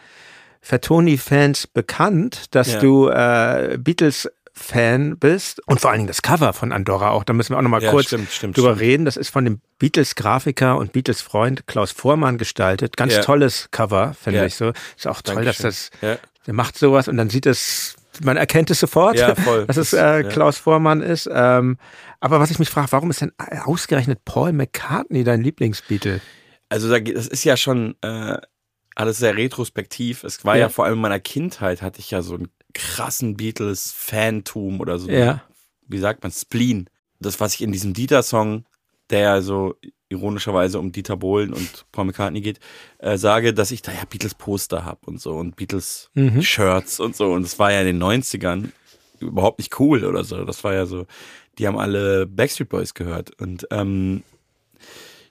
Fatoni-Fans bekannt, dass ja. du äh, Beatles Fan bist und vor allen Dingen das Cover von Andorra auch, da müssen wir auch nochmal ja, kurz stimmt, stimmt, drüber stimmt. reden. Das ist von dem Beatles-Grafiker und Beatles-Freund Klaus Vormann gestaltet. Ganz ja. tolles Cover, finde ja. ich so. Ist auch toll, Dankeschön. dass das, der macht sowas und dann sieht es, man erkennt es sofort, ja, dass es äh, Klaus Vormann ist. Ähm, aber was ich mich frage, warum ist denn ausgerechnet Paul McCartney dein Lieblingsbeatle?
Also das ist ja schon äh, alles sehr retrospektiv. Es war ja. ja vor allem in meiner Kindheit hatte ich ja so ein krassen Beatles-Fantum oder so.
Ja.
Wie sagt man? Spleen. Das, was ich in diesem Dieter-Song, der ja so ironischerweise um Dieter Bohlen und Paul McCartney geht, äh, sage, dass ich da ja Beatles-Poster habe und so und Beatles-Shirts mhm. und so. Und das war ja in den 90ern überhaupt nicht cool oder so. Das war ja so, die haben alle Backstreet Boys gehört. Und ähm,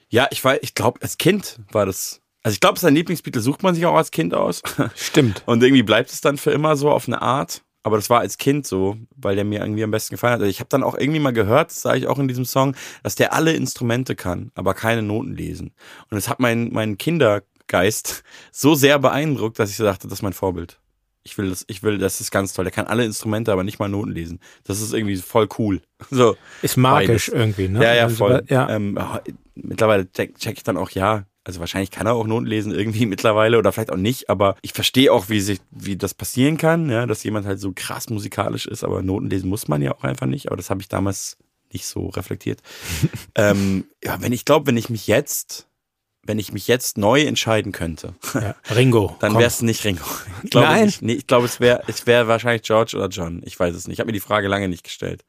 ja, ich war, ich glaube, als Kind war das also ich glaube, sein Lieblingsbeatle sucht man sich auch als Kind aus.
Stimmt.
Und irgendwie bleibt es dann für immer so auf eine Art. Aber das war als Kind so, weil der mir irgendwie am besten gefallen hat. Also ich habe dann auch irgendwie mal gehört, das sage ich auch in diesem Song, dass der alle Instrumente kann, aber keine Noten lesen. Und das hat meinen mein Kindergeist so sehr beeindruckt, dass ich so dachte, das ist mein Vorbild. Ich will das, ich will, das ist ganz toll. Der kann alle Instrumente, aber nicht mal Noten lesen. Das ist irgendwie voll cool. So.
Ist magisch beides. irgendwie, ne?
Ja, ja, also, voll. Ja. Ähm, mittlerweile check, check ich dann auch, ja, also wahrscheinlich kann er auch Noten lesen irgendwie mittlerweile oder vielleicht auch nicht, aber ich verstehe auch, wie sich, wie das passieren kann, ja, dass jemand halt so krass musikalisch ist, aber Noten lesen muss man ja auch einfach nicht. Aber das habe ich damals nicht so reflektiert. ähm, ja, wenn ich glaube, wenn ich mich jetzt, wenn ich mich jetzt neu entscheiden könnte,
ja, Ringo,
dann wäre es nicht Ringo. Ich glaube
Nein,
nicht. Nee, ich glaube, es wäre, es wäre wahrscheinlich George oder John. Ich weiß es nicht. Ich habe mir die Frage lange nicht gestellt.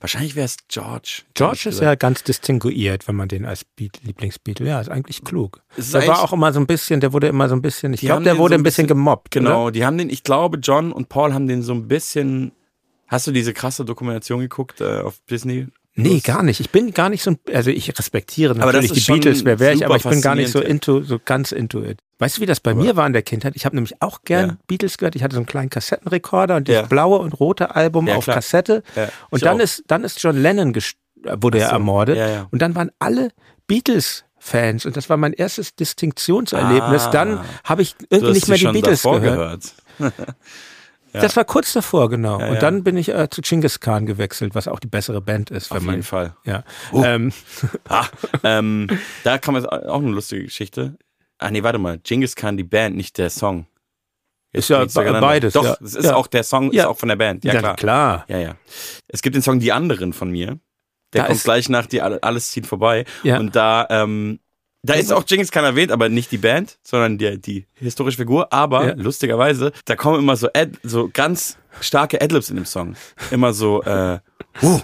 Wahrscheinlich wäre es George.
George ist ja ganz distinguiert, wenn man den als Beat Lieblingsbeatle. Ja, ist eigentlich klug. Ist der war auch immer so ein bisschen, der wurde immer so ein bisschen, ich glaube, der wurde so ein bisschen, bisschen gemobbt.
Genau,
oder?
die haben den, ich glaube, John und Paul haben den so ein bisschen. Hast du diese krasse Dokumentation geguckt äh, auf Disney?
Nee, gar nicht. Ich bin gar nicht so, also ich respektiere natürlich die Beatles, wer wäre ich, aber ich bin gar nicht so into, so ganz into it. Weißt du, wie das bei aber mir war in der Kindheit? Ich habe nämlich auch gern ja. Beatles gehört. Ich hatte so einen kleinen Kassettenrekorder und das ja. blaue und rote Album ja, auf klar. Kassette. Und dann ist, dann ist John Lennon wurde er ermordet. Und dann waren alle Beatles Fans und das war mein erstes Distinktionserlebnis. Ah, dann habe ich irgendwie nicht mehr die Beatles gehört. Ja. Das war kurz davor, genau. Ja, und dann bin ich äh, zu Genghis Khan gewechselt, was auch die bessere Band ist.
Auf
man,
jeden Fall.
Ja. Oh. Ähm.
Ah, ähm, da kann man auch eine lustige Geschichte. Ah nee, warte mal. Genghis Khan, die Band, nicht der Song.
Jetzt ist ja beides.
Doch, es ist auch der Song, ist auch von der Band. Ja, klar.
klar.
Ja, ja. Es gibt den Song Die anderen von mir. Der da kommt gleich nach die Alles zieht vorbei. Ja. Und da ähm, da ist auch Genghis Khan erwähnt, aber nicht die Band, sondern die, die historische Figur. Aber ja. lustigerweise, da kommen immer so, Ad, so ganz starke Adlibs in dem Song. Immer so, äh, uh,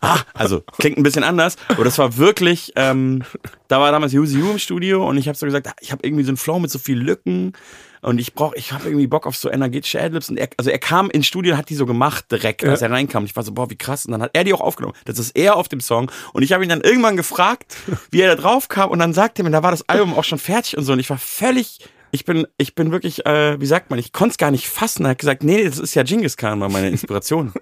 ah, also klingt ein bisschen anders. Aber das war wirklich, ähm, da war damals Yuzi Yu im Studio und ich habe so gesagt, ah, ich habe irgendwie so einen Flow mit so viel Lücken und ich brauche, ich habe irgendwie Bock auf so energetische Adlibs. Und er, also er kam ins Studio und hat die so gemacht direkt, als ja. er reinkam. Und ich war so, boah, wie krass. Und dann hat er die auch aufgenommen. Das ist er auf dem Song. Und ich habe ihn dann irgendwann gefragt, wie er da drauf kam. Und dann sagte er mir, da war das Album auch schon fertig und so. Und ich war völlig ich bin, ich bin wirklich, äh, wie sagt man, ich konnte es gar nicht fassen. Er hat gesagt, nee, das ist ja Genghis Khan, war meine Inspiration.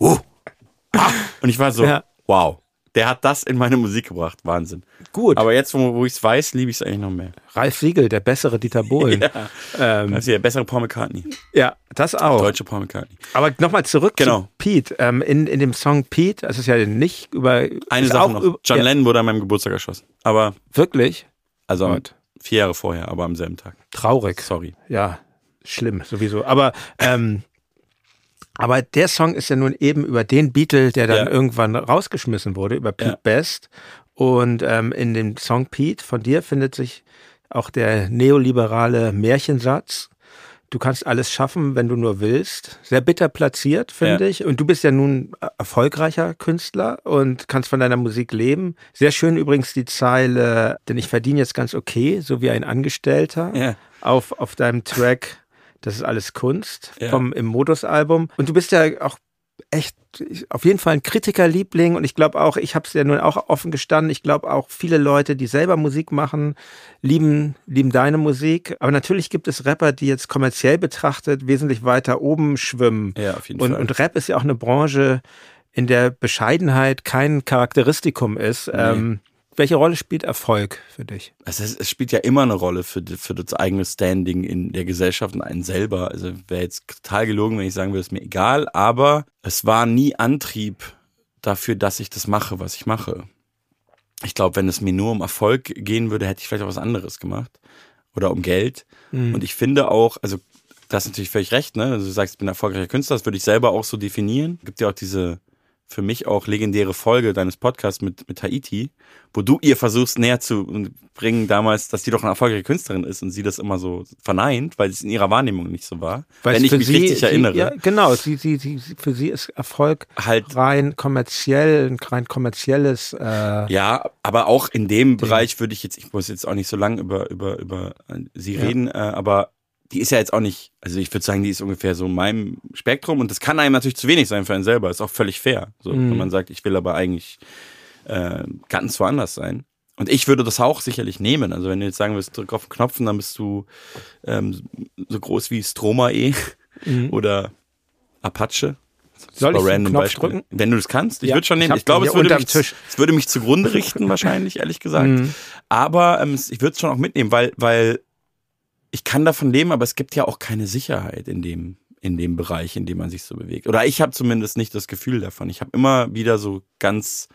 uh. ah. Und ich war so, ja. wow der hat das in meine Musik gebracht. Wahnsinn.
Gut.
Aber jetzt, wo, wo ich es weiß, liebe ich es eigentlich noch mehr.
Ralf Siegel, der bessere Dieter Bohlen. ja.
Ähm, das ist der bessere Paul McCartney.
Ja, das auch.
Deutsche Paul McCartney.
Aber nochmal zurück
genau.
zu Pete. Ähm, in, in dem Song Pete, das ist ja nicht über.
Eine Sache noch. Über, John ja. Lennon wurde an meinem Geburtstag erschossen. Aber.
Wirklich?
Also Gott. vier Jahre vorher, aber am selben Tag.
Traurig.
Sorry.
Ja, schlimm, sowieso. Aber ähm, aber der Song ist ja nun eben über den Beatle, der dann ja. irgendwann rausgeschmissen wurde, über Pete ja. Best. Und ähm, in dem Song Pete von dir findet sich auch der neoliberale Märchensatz. du kannst alles schaffen, wenn du nur willst. Sehr bitter platziert, finde ja. ich. Und du bist ja nun erfolgreicher Künstler und kannst von deiner Musik leben. Sehr schön übrigens die Zeile, denn ich verdiene jetzt ganz okay, so wie ein Angestellter. Auf, auf deinem Track das ist alles Kunst ja. vom im Modus-Album. Und du bist ja auch echt auf jeden Fall ein Kritikerliebling und ich glaube auch, ich habe es ja nun auch offen gestanden, ich glaube auch viele Leute, die selber Musik machen, lieben, lieben deine Musik. Aber natürlich gibt es Rapper, die jetzt kommerziell betrachtet wesentlich weiter oben schwimmen.
Ja, auf jeden
und,
Fall.
Und Rap ist ja auch eine Branche, in der Bescheidenheit kein Charakteristikum ist. Nee. Ähm, welche Rolle spielt Erfolg für dich?
Also es, es, spielt ja immer eine Rolle für, für das eigene Standing in der Gesellschaft und einen selber. Also wäre jetzt total gelogen, wenn ich sagen würde, es ist mir egal, aber es war nie Antrieb dafür, dass ich das mache, was ich mache. Ich glaube, wenn es mir nur um Erfolg gehen würde, hätte ich vielleicht auch was anderes gemacht. Oder um Geld. Mhm. Und ich finde auch, also das ist natürlich völlig recht, ne? Also du sagst, ich bin erfolgreicher Künstler, das würde ich selber auch so definieren. Es gibt ja auch diese für mich auch legendäre Folge deines Podcasts mit, mit Haiti, wo du ihr versuchst näher zu bringen damals, dass die doch eine erfolgreiche Künstlerin ist und sie das immer so verneint, weil es in ihrer Wahrnehmung nicht so war.
Weil wenn ich mich sie, richtig sie, erinnere. Ja, genau, sie, sie, sie, für sie ist Erfolg halt rein kommerziell, ein rein kommerzielles.
Äh, ja, aber auch in dem. Bereich würde ich jetzt, ich muss jetzt auch nicht so lange über, über, über sie ja. reden, äh, aber die ist ja jetzt auch nicht, also ich würde sagen, die ist ungefähr so in meinem Spektrum und das kann einem natürlich zu wenig sein für einen selber, ist auch völlig fair. So, mhm. wenn man sagt, ich will aber eigentlich äh, ganz woanders sein. Und ich würde das auch sicherlich nehmen. Also wenn du jetzt sagen willst, drück auf den Knopf, dann bist du ähm, so groß wie Stromae mhm. oder Apache.
Soll ich random Knopf Beispiel. drücken?
Wenn du das kannst, ich ja, würde schon nehmen. Ich, ich glaube, es würde, mich, es würde mich zugrunde richten, wahrscheinlich, ehrlich gesagt. Mhm. Aber ähm, ich würde es schon auch mitnehmen, weil, weil ich kann davon leben, aber es gibt ja auch keine Sicherheit in dem, in dem Bereich, in dem man sich so bewegt. Oder ich habe zumindest nicht das Gefühl davon. Ich habe immer wieder so ganz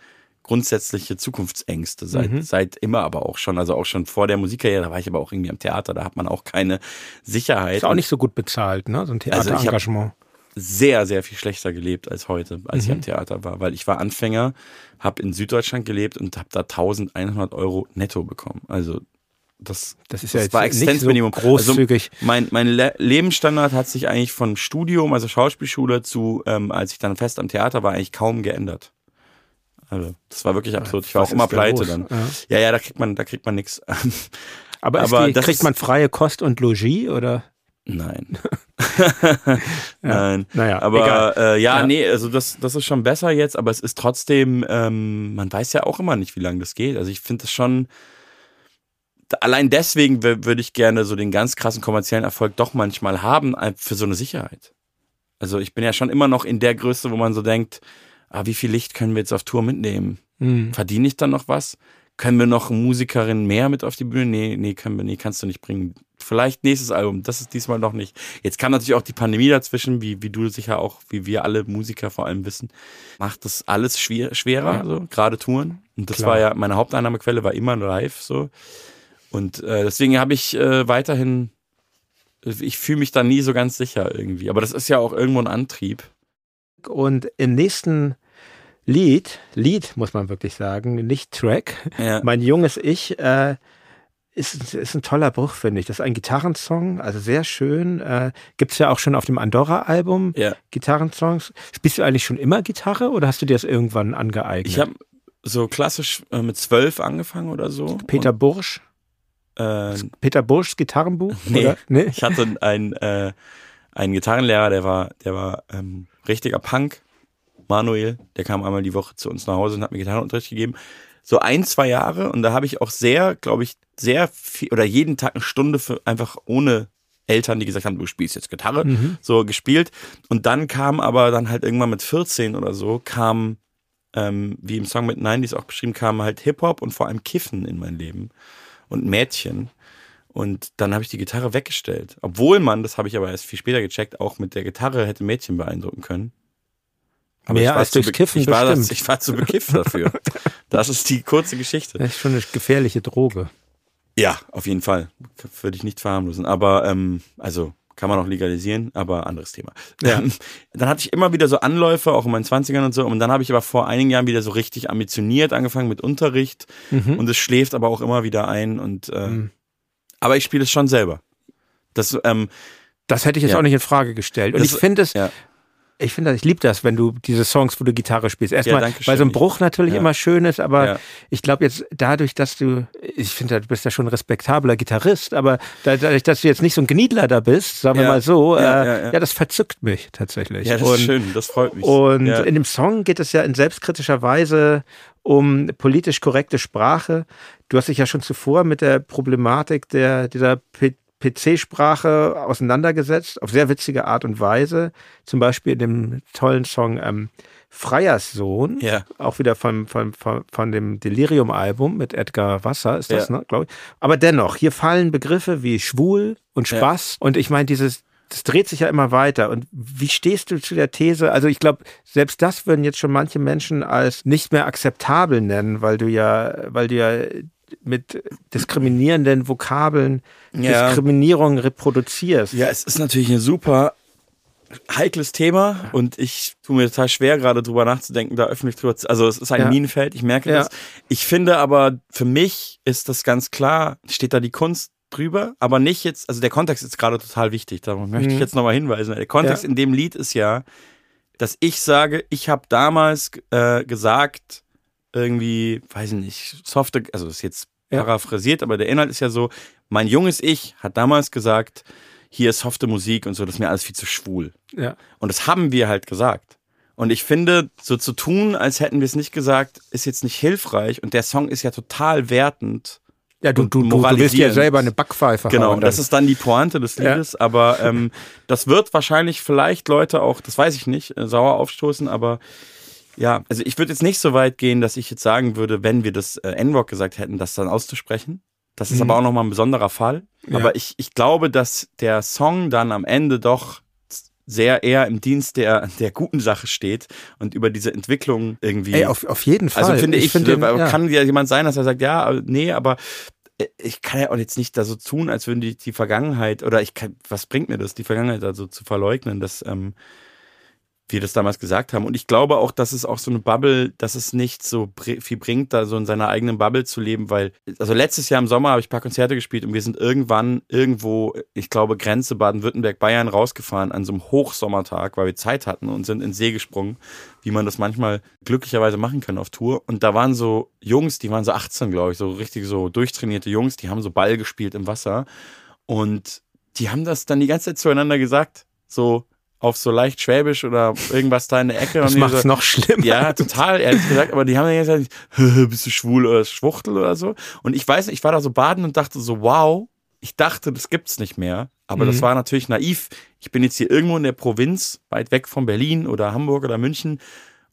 grundsätzliche Zukunftsängste seit, mhm. seit immer aber auch schon. Also auch schon vor der Musikkarriere, da war ich aber auch irgendwie am Theater, da hat man auch keine Sicherheit.
Ist auch nicht so gut bezahlt, ne? So ein also Theaterengagement. Also
sehr, sehr viel schlechter gelebt als heute, als mhm. ich am Theater war, weil ich war Anfänger, habe in Süddeutschland gelebt und habe da 1100 Euro netto bekommen. Also das,
das ist ja das jetzt war Existenzminimum. So großzügig.
Also mein mein Le Lebensstandard hat sich eigentlich von Studium, also Schauspielschule, zu, ähm, als ich dann fest am Theater war, eigentlich kaum geändert. Also, das war wirklich absurd. Ich war Was auch immer pleite los? dann. Ja. ja, ja, da kriegt man, da kriegt man nichts.
Aber, Aber die, kriegt man freie Kost und Logis oder?
Nein. ja. Nein. Naja, aber äh, ja, ja, nee, also das, das ist schon besser jetzt, aber es ist trotzdem, ähm, man weiß ja auch immer nicht, wie lange das geht. Also ich finde das schon, allein deswegen würde ich gerne so den ganz krassen kommerziellen Erfolg doch manchmal haben, äh, für so eine Sicherheit. Also ich bin ja schon immer noch in der Größe, wo man so denkt, ah, wie viel Licht können wir jetzt auf Tour mitnehmen? Mhm. Verdiene ich dann noch was? Können wir noch Musikerin mehr mit auf die Bühne? Nee, nee, können wir, nee, kannst du nicht bringen. Vielleicht nächstes Album, das ist diesmal noch nicht. Jetzt kam natürlich auch die Pandemie dazwischen, wie, wie du sicher auch, wie wir alle Musiker vor allem wissen, macht das alles schwer, schwerer, so, gerade Touren. Und das Klar. war ja, meine Haupteinnahmequelle war immer live, so. Und äh, deswegen habe ich äh, weiterhin, ich fühle mich da nie so ganz sicher irgendwie. Aber das ist ja auch irgendwo ein Antrieb.
Und im nächsten Lied, Lied muss man wirklich sagen, nicht Track, ja. mein junges Ich, äh, ist, ist ein toller Bruch, finde ich. Das ist ein Gitarrensong, also sehr schön. Äh, Gibt es ja auch schon auf dem Andorra-Album ja. Gitarrensongs. Spielst du eigentlich schon immer Gitarre oder hast du dir das irgendwann angeeignet?
Ich habe so klassisch äh, mit zwölf angefangen oder so.
Peter Bursch? Äh, Peter Burschs Gitarrenbuch?
Nee, oder? nee? ich hatte einen, äh, einen Gitarrenlehrer, der war, der war ähm, richtiger Punk. Manuel, der kam einmal die Woche zu uns nach Hause und hat mir Gitarrenunterricht gegeben. So ein, zwei Jahre und da habe ich auch sehr, glaube ich, sehr viel oder jeden Tag eine Stunde für einfach ohne Eltern, die gesagt haben, du spielst jetzt Gitarre, mhm. so gespielt. Und dann kam aber dann halt irgendwann mit 14 oder so, kam, ähm, wie im Song mit 90s auch beschrieben, kam halt Hip-Hop und vor allem Kiffen in mein Leben und Mädchen. Und dann habe ich die Gitarre weggestellt. Obwohl man, das habe ich aber erst viel später gecheckt, auch mit der Gitarre hätte Mädchen beeindrucken können.
Aber Mehr als durchs Kiffen
ich war, das, ich war zu bekifft dafür. das ist die kurze Geschichte.
Das ist schon eine gefährliche Droge.
Ja, auf jeden Fall. Würde ich nicht verharmlosen. Aber, ähm, also kann man auch legalisieren, aber anderes Thema. Ja. Ähm, dann hatte ich immer wieder so Anläufe, auch in meinen 20ern und so. Und dann habe ich aber vor einigen Jahren wieder so richtig ambitioniert angefangen mit Unterricht. Mhm. Und es schläft aber auch immer wieder ein. Und äh, mhm. aber ich spiele es schon selber. Das, ähm,
Das hätte ich jetzt
Ja.
auch nicht in Frage gestellt. Und
Das-
ich finde es,
ja.
Ich finde, das- ich liebe das, wenn du diese Songs, wo du Gitarre spielst. Erstmal,
danke
weil so ein. Bruch natürlich
Ja.
immer schön ist, aber
Ja.
ich glaube jetzt dadurch, dass du, ich finde, du bist ja schon ein respektabler Gitarrist, aber da- dadurch, dass du jetzt nicht so ein Gniedler da bist, sagen wir
Ja.
mal so,
Ja,
äh,
ja,
ja,
ja.
das verzückt mich tatsächlich.
Ja, das
und,
ist schön, das freut mich.
Und
ja.
in dem Song geht es ja in selbstkritischer Weise um politisch korrekte Sprache. Du hast dich ja schon zuvor mit der Problematik der, dieser P PC-Sprache auseinandergesetzt, auf sehr witzige Art und Weise. Zum Beispiel in dem tollen Song ähm, Freierssohn,
Ja.
auch wieder von, von, von, von dem Delirium-Album mit Edgar Wasser, ist das,
Ja.
ne, glaube ich. Aber dennoch, hier fallen Begriffe wie schwul und
Ja.
Spaß. Und ich meine, dieses, das dreht sich ja immer weiter. Und wie stehst du zu der These? Also ich glaube, selbst das würden jetzt schon manche Menschen als nicht mehr akzeptabel nennen, weil du ja, weil du ja mit diskriminierenden Vokabeln
Ja.
Diskriminierung reproduzierst.
Ja, es ist natürlich ein super heikles Thema und ich tue mir total schwer, gerade drüber nachzudenken, da öffentlich drüber zu, also es ist ein
Ja.
Minenfeld, ich merke
Ja.
das. Ich finde aber, für mich ist das ganz klar, steht da die Kunst drüber, aber nicht jetzt, also der Kontext ist gerade total wichtig, darauf möchte ich
Mhm.
jetzt nochmal hinweisen. Der Kontext
Ja.
in dem Lied ist ja, dass ich sage, ich habe damals äh, gesagt, irgendwie, weiß ich nicht, softe, also ist jetzt
Ja.
paraphrasiert, aber der Inhalt ist ja so, mein junges Ich hat damals gesagt, hier ist softe Musik und so, das ist mir alles viel zu schwul.
Ja.
Und das haben wir halt gesagt. Und ich finde, so zu tun, als hätten wir es nicht gesagt, ist jetzt nicht hilfreich. Und der Song ist ja total wertend.
Ja, du, du, du, du willst
moralisierend.
selber eine Backpfeife
Genau,
hauen.
und das ist dann die Pointe des
Ja.
Liedes. Aber ähm, das wird wahrscheinlich vielleicht Leute auch, das weiß ich nicht, äh, sauer aufstoßen. Aber ja, also ich würde jetzt nicht so weit gehen, dass ich jetzt sagen würde, wenn wir das äh, N-Wort gesagt hätten, das dann auszusprechen. Das ist
Mhm.
aber auch nochmal ein besonderer Fall.
Ja.
Aber ich, ich glaube, dass der Song dann am Ende doch sehr eher im Dienst der, der guten Sache steht und über diese Entwicklung irgendwie.
Ey, auf, auf jeden Fall.
also finde ich,
finde den,
äh,
ja.
kann ja jemand sein, dass er sagt, ja, nee, aber äh, ich kann ja auch jetzt nicht da so tun, als würden die die Vergangenheit oder ich kann, was bringt mir das, die Vergangenheit also zu verleugnen, dass ähm, wir das damals gesagt haben. Und ich glaube auch, dass es auch so eine Bubble, dass es nicht so viel bringt, da so in seiner eigenen Bubble zu leben, weil, also letztes Jahr im Sommer habe ich ein paar Konzerte gespielt und wir sind irgendwann irgendwo, ich glaube, Grenze Baden-Württemberg, Bayern rausgefahren an so einem Hochsommertag, weil wir Zeit hatten und sind ins See gesprungen, wie man das manchmal glücklicherweise machen kann auf Tour. Und da waren so Jungs, die waren so 18, glaube ich, so richtig so durchtrainierte Jungs, die haben so Ball gespielt im Wasser und die haben das dann die ganze Zeit zueinander gesagt, so auf so leicht Schwäbisch oder irgendwas da in der Ecke.
Das macht
so,
es noch schlimmer.
ja, total, ehrlich gesagt. Aber die haben ja gesagt, bist du schwul oder Schwuchtel oder so. Und ich weiß ich war da so baden und dachte so, wow, ich dachte, das gibt's nicht mehr. Aber das
Mhm.
war natürlich naiv. Ich bin jetzt hier irgendwo in der Provinz, weit weg von Berlin oder Hamburg oder München.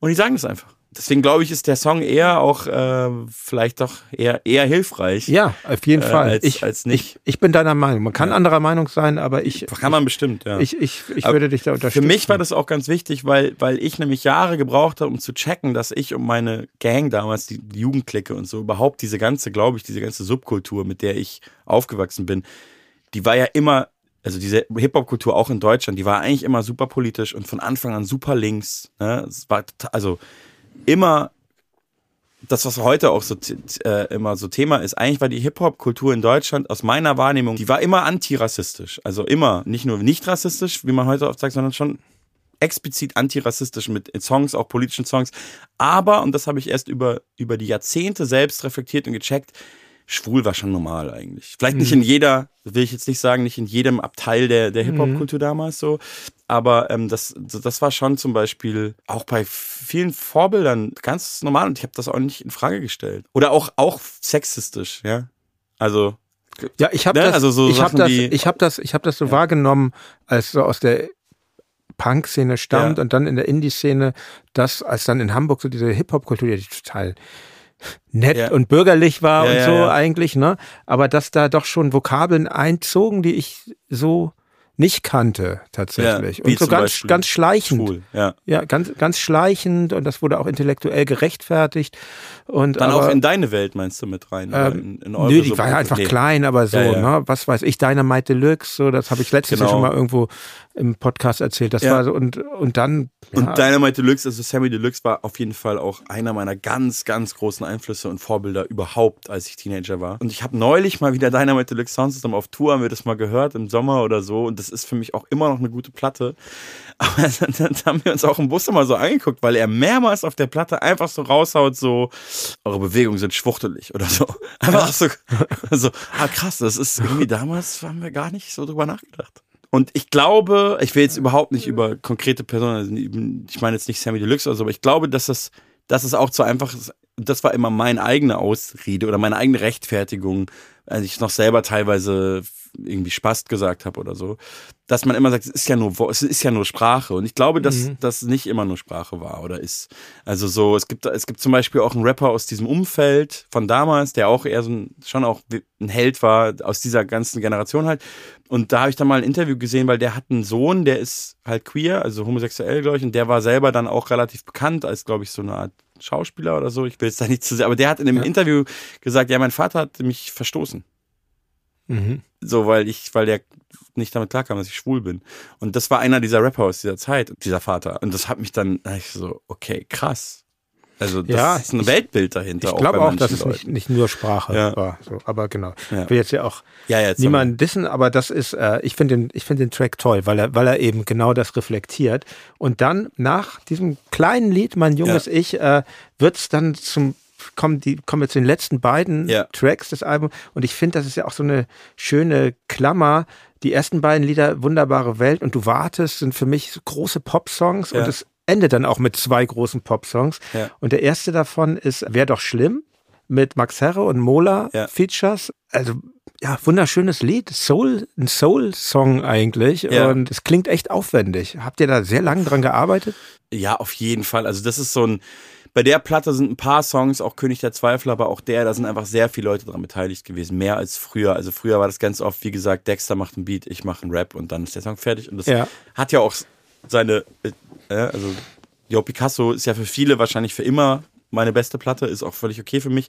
Und die sagen das einfach. Deswegen glaube ich, ist der Song eher auch äh, vielleicht doch eher, eher hilfreich.
Ja, auf jeden
Äh,
Fall.
als-
ich,
als nicht.
Ich, ich bin deiner Meinung. Man kann
Ja.
anderer Meinung sein, aber ich,
Kann man bestimmt, ja.
ich, ich, ich
Aber
würde dich da unterstützen.
Für mich war das auch ganz wichtig, weil, weil ich nämlich Jahre gebraucht habe, um zu checken, dass ich und meine Gang damals, die, die Jugendklicke und so, überhaupt diese ganze, glaube ich, diese ganze Subkultur, mit der ich aufgewachsen bin, die war ja immer, also diese Hip-Hop-Kultur auch in Deutschland, die war eigentlich immer super politisch und von Anfang an super links. Ne? Es war also immer das, was heute auch so äh, immer so Thema ist, eigentlich war die Hip-Hop-Kultur in Deutschland aus meiner Wahrnehmung, die war immer antirassistisch. Also immer, nicht nur nicht rassistisch, wie man heute oft sagt, sondern schon explizit antirassistisch mit Songs, auch politischen Songs. Aber, und das habe ich erst über, über die Jahrzehnte selbst reflektiert und gecheckt, schwul war schon normal eigentlich. Vielleicht nicht in jeder, will ich jetzt nicht sagen, nicht in jedem Abteil der, der Hip-Hop-Kultur damals so, aber ähm, das, das war schon zum Beispiel auch bei vielen Vorbildern ganz normal und ich habe das auch nicht in Frage gestellt. Oder auch, auch sexistisch, ja. Also,
Ja, ich habe
Ne?
das,
Also so
ich habe das, ich habe das, ich habe das so wahrgenommen, als so aus der Punk-Szene stammt
Ja.
und dann in der Indie-Szene, das als dann in Hamburg so diese Hip-Hop-Kultur, die total nett
Ja.
und bürgerlich war
Ja,
und
ja,
so
ja.
eigentlich, ne? Aber dass da doch schon Vokabeln einzogen, die ich so nicht kannte tatsächlich
Ja,
und so ganz
Beispiel
ganz schleichend.
schwul, ja.
Ja, ganz ganz schleichend und das wurde auch intellektuell gerechtfertigt und
Dann
aber,
auch in deine Welt meinst du mit rein?
ähm,
in, in eure
Nö, die
Sub-
war ja einfach
Nee.
klein, aber so,
Ja, ja.
ne? Was weiß ich, Dynamite Deluxe, so, das habe ich letztes Jahr
Genau.
schon mal irgendwo im Podcast erzählt. Das war so, und, und dann.
Und Dynamite Deluxe, also Sammy Deluxe war auf jeden Fall auch einer meiner ganz, ganz großen Einflüsse und Vorbilder überhaupt, als ich Teenager war. Und ich habe neulich mal wieder Dynamite Deluxe Soundsystem auf Tour, haben wir das mal gehört im Sommer oder so. Und das ist für mich auch immer noch eine gute Platte. Aber dann, dann haben wir uns auch im Bus immer so angeguckt, weil er mehrmals auf der Platte einfach so raushaut, so, eure Bewegungen sind schwuchtelig oder so. Einfach so, so, ah krass, das ist irgendwie damals, haben wir gar nicht so drüber nachgedacht. Und ich glaube, ich will jetzt überhaupt nicht über konkrete Personen, also ich meine jetzt nicht Sammy Deluxe oder so, aber ich glaube, dass das, dass es auch zu einfach ist. Das war immer meine eigene Ausrede oder meine eigene Rechtfertigung, als ich noch selber teilweise irgendwie Spast gesagt habe oder so, dass man immer sagt, es ist ja nur, es ist ja nur Sprache. Und ich glaube, dass mhm. das nicht immer nur Sprache war oder ist. Also so, es gibt, es gibt zum Beispiel auch einen Rapper aus diesem Umfeld von damals, der auch eher so ein, schon auch ein Held war aus dieser ganzen Generation halt. Und da habe ich dann mal ein Interview gesehen, weil der hat einen Sohn, der ist halt queer, also homosexuell, glaube ich, und der war selber dann auch relativ bekannt als, glaube ich, so eine Art Schauspieler oder so. Ich will jetzt da nicht zu sehr, aber der hat in dem ja. Interview gesagt, ja, mein Vater hat mich verstoßen. Mhm. So, weil ich, weil der nicht damit klarkam, dass ich schwul bin. Und das war einer dieser Rapper aus dieser Zeit, dieser Vater. Und das hat mich dann, ich so, okay, krass. Also das ja, ist ein ich, Weltbild dahinter.
Ich glaube auch, dass es nicht, nicht nur Sprache ja. war. So, aber genau. Ja. Ich will jetzt ja auch ja, jetzt niemanden dissen, aber das ist, äh, ich finde den, ich finde den Track toll, weil er, weil er eben genau das reflektiert. Und dann nach diesem kleinen Lied, mein junges Ich, äh, wird es dann zum kommen die kommen jetzt zu den letzten beiden ja. Tracks des Albums und ich finde, das ist ja auch so eine schöne Klammer. Die ersten beiden Lieder Wunderbare Welt und Du wartest sind für mich große Pop-Songs ja. und es endet dann auch mit zwei großen Pop-Songs. Ja. Und der erste davon ist Wär doch schlimm mit Max Herre und Mola Features. Also ja, wunderschönes Lied, Soul, ein Soul-Song eigentlich. Und es klingt echt aufwendig. Habt ihr da sehr lange dran gearbeitet?
Ja, auf jeden Fall. Also das ist so ein bei der Platte sind ein paar Songs, auch König der Zweifel, aber auch der, da sind einfach sehr viele Leute dran beteiligt gewesen. Mehr als früher. Also früher war das ganz oft, wie gesagt, Dexter macht einen Beat, ich mache einen Rap und dann ist der Song fertig. Und das ja. hat ja auch seine, äh, also Jo Picasso ist ja für viele wahrscheinlich für immer meine beste Platte, ist auch völlig okay für mich.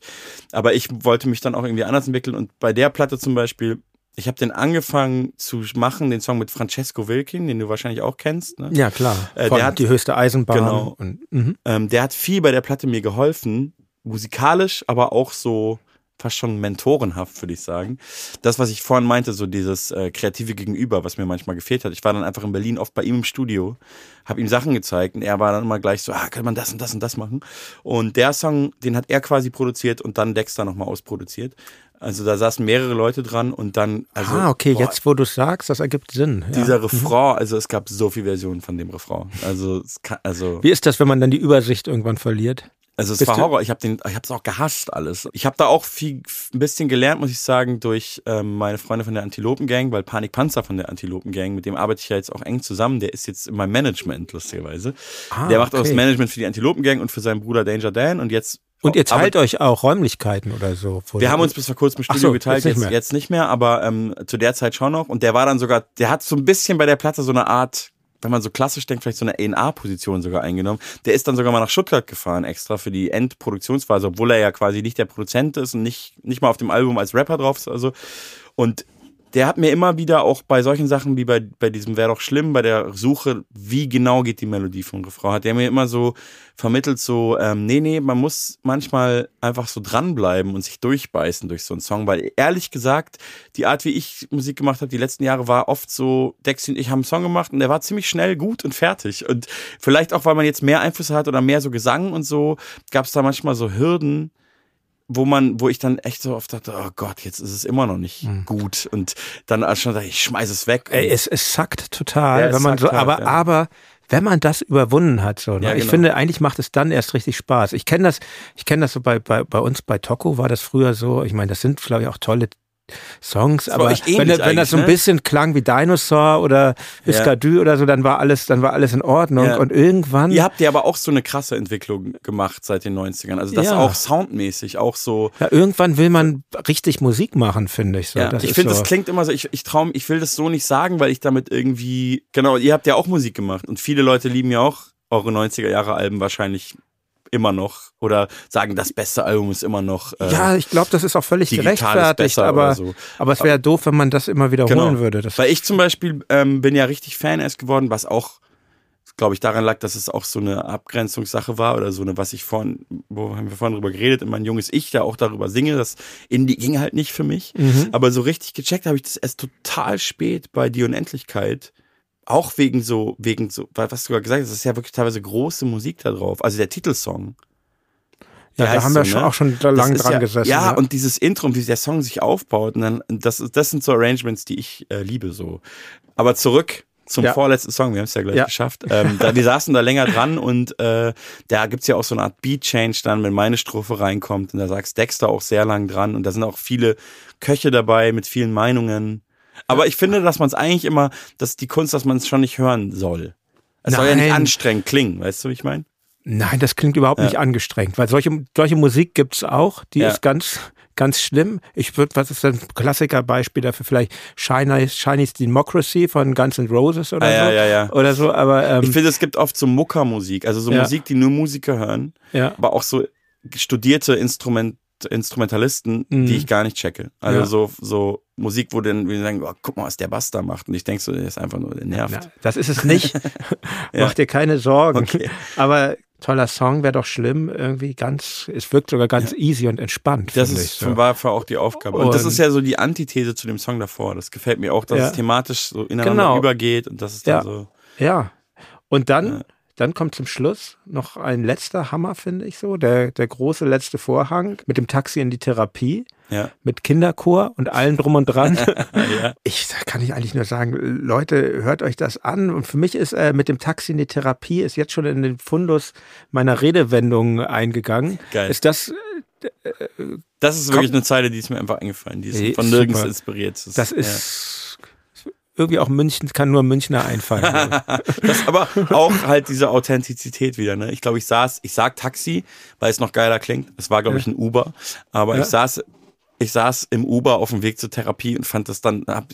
Aber ich wollte mich dann auch irgendwie anders entwickeln. Und bei der Platte zum Beispiel ich habe den angefangen zu machen, den Song mit Francesco Wilkin, den du wahrscheinlich auch kennst. Ne?
Ja, klar.
Äh, der hat
die höchste Eisenbahn.
Genau.
Und,
ähm, der hat viel bei der Platte mir geholfen, musikalisch, aber auch so fast schon mentorenhaft, würde ich sagen. Das, was ich vorhin meinte, so dieses äh, kreative Gegenüber, was mir manchmal gefehlt hat. Ich war dann einfach in Berlin oft bei ihm im Studio, habe ihm Sachen gezeigt und er war dann immer gleich so, ah, kann man das und das und das machen? Und der Song, den hat er quasi produziert und dann Dexter nochmal ausproduziert. Also da saßen mehrere Leute dran und dann. Also,
ah, okay, boah, jetzt wo du sagst, das ergibt Sinn.
Dieser mhm. Refrain, also es gab so viele Versionen von dem Refrain. Also, kann, also.
Wie ist das, wenn man dann die Übersicht irgendwann verliert?
Also es Bist war Horror. Ich habe den, ich habe es auch gehasst alles. Ich habe da auch viel, ein bisschen gelernt, muss ich sagen, durch ähm, meine Freunde von der Antilopen Gang, weil Panik Panzer von der Antilopen Gang, mit dem arbeite ich ja jetzt auch eng zusammen. Der ist jetzt in meinem Management lustigerweise. Ah, der macht okay. auch das Management für die Antilopen Gang und für seinen Bruder Danger Dan und jetzt
und ihr teilt aber, euch auch Räumlichkeiten oder so?
Wir haben uns bis vor kurzem im Studio so, geteilt, jetzt, jetzt, jetzt, nicht mehr, aber ähm, zu der Zeit schon noch. Und der war dann sogar, der hat so ein bisschen bei der Platte so eine Art, wenn man so klassisch denkt, vielleicht so eine A&A-Position sogar eingenommen. Der ist dann sogar mal nach Stuttgart gefahren, extra für die Endproduktionsphase, obwohl er ja quasi nicht der Produzent ist und nicht, nicht mal auf dem Album als Rapper drauf ist. Also. Und der hat mir immer wieder auch bei solchen Sachen wie bei, bei diesem Wäre doch schlimm, bei der Suche, wie genau geht die Melodie vom Refrain, hat der mir immer so vermittelt, so, ähm, nee, nee, man muss manchmal einfach so dranbleiben und sich durchbeißen durch so einen Song, weil ehrlich gesagt, die Art, wie ich Musik gemacht habe, die letzten Jahre war oft so, Dexy und ich haben einen Song gemacht und der war ziemlich schnell gut und fertig. Und vielleicht auch, weil man jetzt mehr Einflüsse hat oder mehr so Gesang und so, gab es da manchmal so Hürden, wo man, wo ich dann echt so oft dachte, oh Gott, jetzt ist es immer noch nicht mhm. gut und dann schon dachte ich, schmeiß es weg.
Ey, es, es sackt total, ja, wenn man so, halt, aber, ja. aber wenn man das überwunden hat, so, ne? ja, genau. ich finde, eigentlich macht es dann erst richtig Spaß. Ich kenne das, ich kenne das so bei, bei, bei uns bei Toko war das früher so. Ich meine, das sind, glaube ich, auch tolle Songs, aber wenn, wenn das so ein ne? bisschen klang wie Dinosaur oder Iskadü ja. oder so, dann war alles, dann war alles in Ordnung ja. und irgendwann.
Ihr habt ja aber auch so eine krasse Entwicklung gemacht seit den 90ern. Also das ja. auch soundmäßig, auch so.
Ja, irgendwann will man richtig Musik machen, finde ich so.
Ja. ich finde, so. das klingt immer so, ich, ich traum, ich will das so nicht sagen, weil ich damit irgendwie, genau, ihr habt ja auch Musik gemacht und viele Leute lieben ja auch eure 90er Jahre Alben wahrscheinlich immer noch oder sagen, das beste Album ist immer noch.
Äh, ja, ich glaube, das ist auch völlig gerechtfertigt, aber, so. aber es wäre doof, wenn man das immer wiederholen genau. würde. Das
Weil ich zum Beispiel ähm, bin ja richtig Fan erst geworden, was auch glaube ich, daran lag, dass es auch so eine Abgrenzungssache war oder so eine, was ich vorhin, wo haben wir vorhin drüber geredet, in mein junges Ich da auch darüber singe, das Indie ging halt nicht für mich. Mhm. Aber so richtig gecheckt habe ich das erst total spät bei Die Unendlichkeit. Auch wegen so, wegen so, was du gerade gesagt hast, es ist ja wirklich teilweise große Musik da drauf. Also der Titelsong.
Ja, da haben wir so, ne? auch schon lange dran
ja,
gesessen.
Ja, ja, und dieses Intro wie der Song sich aufbaut, und dann, das, das sind so Arrangements, die ich äh, liebe so. Aber zurück zum ja. vorletzten Song, wir haben es ja gleich ja. geschafft. Ähm, da, wir saßen da länger dran und äh, da gibt's ja auch so eine Art Beat-Change dann, wenn meine Strophe reinkommt und da sagst Dexter auch sehr lang dran und da sind auch viele Köche dabei mit vielen Meinungen. Aber ich finde, dass man es eigentlich immer, dass die Kunst, dass man es schon nicht hören soll. Es Nein. soll ja nicht anstrengend klingen, weißt du, wie ich meine?
Nein, das klingt überhaupt ja. nicht angestrengt, weil solche, solche Musik gibt's auch, die ja. ist ganz, ganz schlimm. Ich würde, was ist ein Klassikerbeispiel dafür? Vielleicht Chinese, Chinese Democracy von Guns N' Roses oder
ah,
so.
Ja, ja, ja.
Oder so, aber.
Ähm, ich finde, es gibt oft so Muckermusik, also so Musik, die nur Musiker hören, ja. aber auch so studierte Instrument, Instrumentalisten, mhm. die ich gar nicht checke. Also ja. so, so Musik, wo dann wir sagen, oh, guck mal, was der Bass da macht. Und ich denke so, der ist einfach nur, der nervt.
Na, das ist es nicht. Mach dir keine Sorgen. Okay. Aber toller Song, wäre doch schlimm, irgendwie ganz, es wirkt sogar ganz ja. easy und entspannt.
Das ist, ich, so. war für auch die Aufgabe. Und, und, das ist ja so die Antithese zu dem Song davor. Das gefällt mir auch, dass ja. es thematisch so ineinander genau. übergeht und das ist dann
ja.
so.
Ja. Und dann, dann kommt zum Schluss noch ein letzter Hammer, finde ich so, der, der große letzte Vorhang mit dem Taxi in die Therapie ja. mit Kinderchor und allem drum und dran. ja. Ich da kann ich eigentlich nur sagen, Leute, hört euch das an. Und für mich ist äh, mit dem Taxi in die Therapie ist jetzt schon in den Fundus meiner Redewendung eingegangen. Geil. Ist das
äh, das ist wirklich eine Zeile, die ist mir einfach eingefallen. Die ist hey, von nirgends super. inspiriert.
Das, das ist ja. Irgendwie auch München, kann nur Münchner einfallen.
das aber auch halt diese Authentizität wieder. Ne? Ich glaube, ich saß, ich sag Taxi, weil es noch geiler klingt. Es war, glaube ich, ein Uber. Aber ja. ich saß ich saß im Uber auf dem Weg zur Therapie und fand das dann, hab,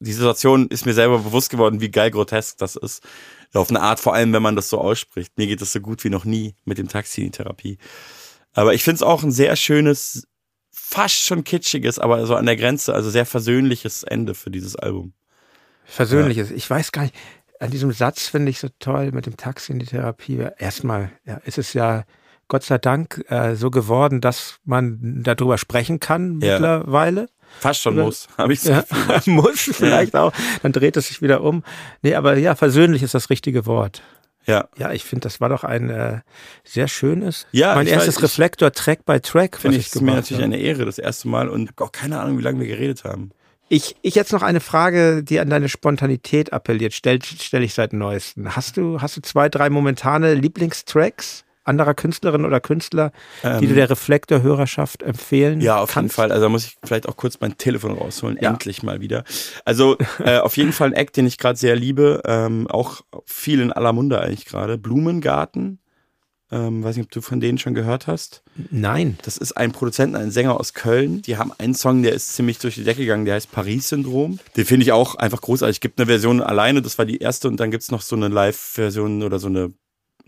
die Situation ist mir selber bewusst geworden, wie geil grotesk das ist. Auf eine Art, vor allem, wenn man das so ausspricht. Mir geht das so gut wie noch nie mit dem Taxi in die Therapie. Aber ich finde es auch ein sehr schönes, fast schon kitschiges, aber so an der Grenze, also sehr versöhnliches Ende für dieses Album.
Versöhnliches. Ja. Ich weiß gar nicht, an diesem Satz finde ich so toll mit dem Taxi in die Therapie. Erstmal, ja, ist es ja Gott sei Dank äh, so geworden, dass man darüber sprechen kann ja. mittlerweile.
Fast schon muss, habe ich ja,
Muss vielleicht auch. Dann dreht es sich wieder um. Nee, aber ja, versöhnlich ist das richtige Wort.
Ja.
Ja, ich finde, das war doch ein äh, sehr schönes. Ja, mein erstes Reflektor Track by Track.
Finde ich, ich mir natürlich eine Ehre, das erste Mal und habe auch keine Ahnung, wie lange wir geredet haben.
Ich, ich jetzt noch eine Frage, die an deine Spontanität appelliert, stelle stell ich seit neuestem. Hast du, hast du zwei, drei momentane Lieblingstracks? anderer Künstlerinnen oder Künstler, ähm, die du ähm. der Reflektor-Hörerschaft empfehlen
Ja, auf
kannst?
jeden Fall. Also da muss ich vielleicht auch kurz mein Telefon rausholen, ja. endlich mal wieder. Also äh, auf jeden Fall ein Act, den ich gerade sehr liebe, ähm, auch viel in aller Munde eigentlich gerade. Blumengarten. Ähm, weiß nicht, ob du von denen schon gehört hast.
Nein.
Das ist ein Produzent, ein Sänger aus Köln. Die haben einen Song, der ist ziemlich durch die Decke gegangen, der heißt Paris-Syndrom. Den finde ich auch einfach großartig. Es gibt eine Version alleine, das war die erste, und dann gibt es noch so eine Live-Version oder so eine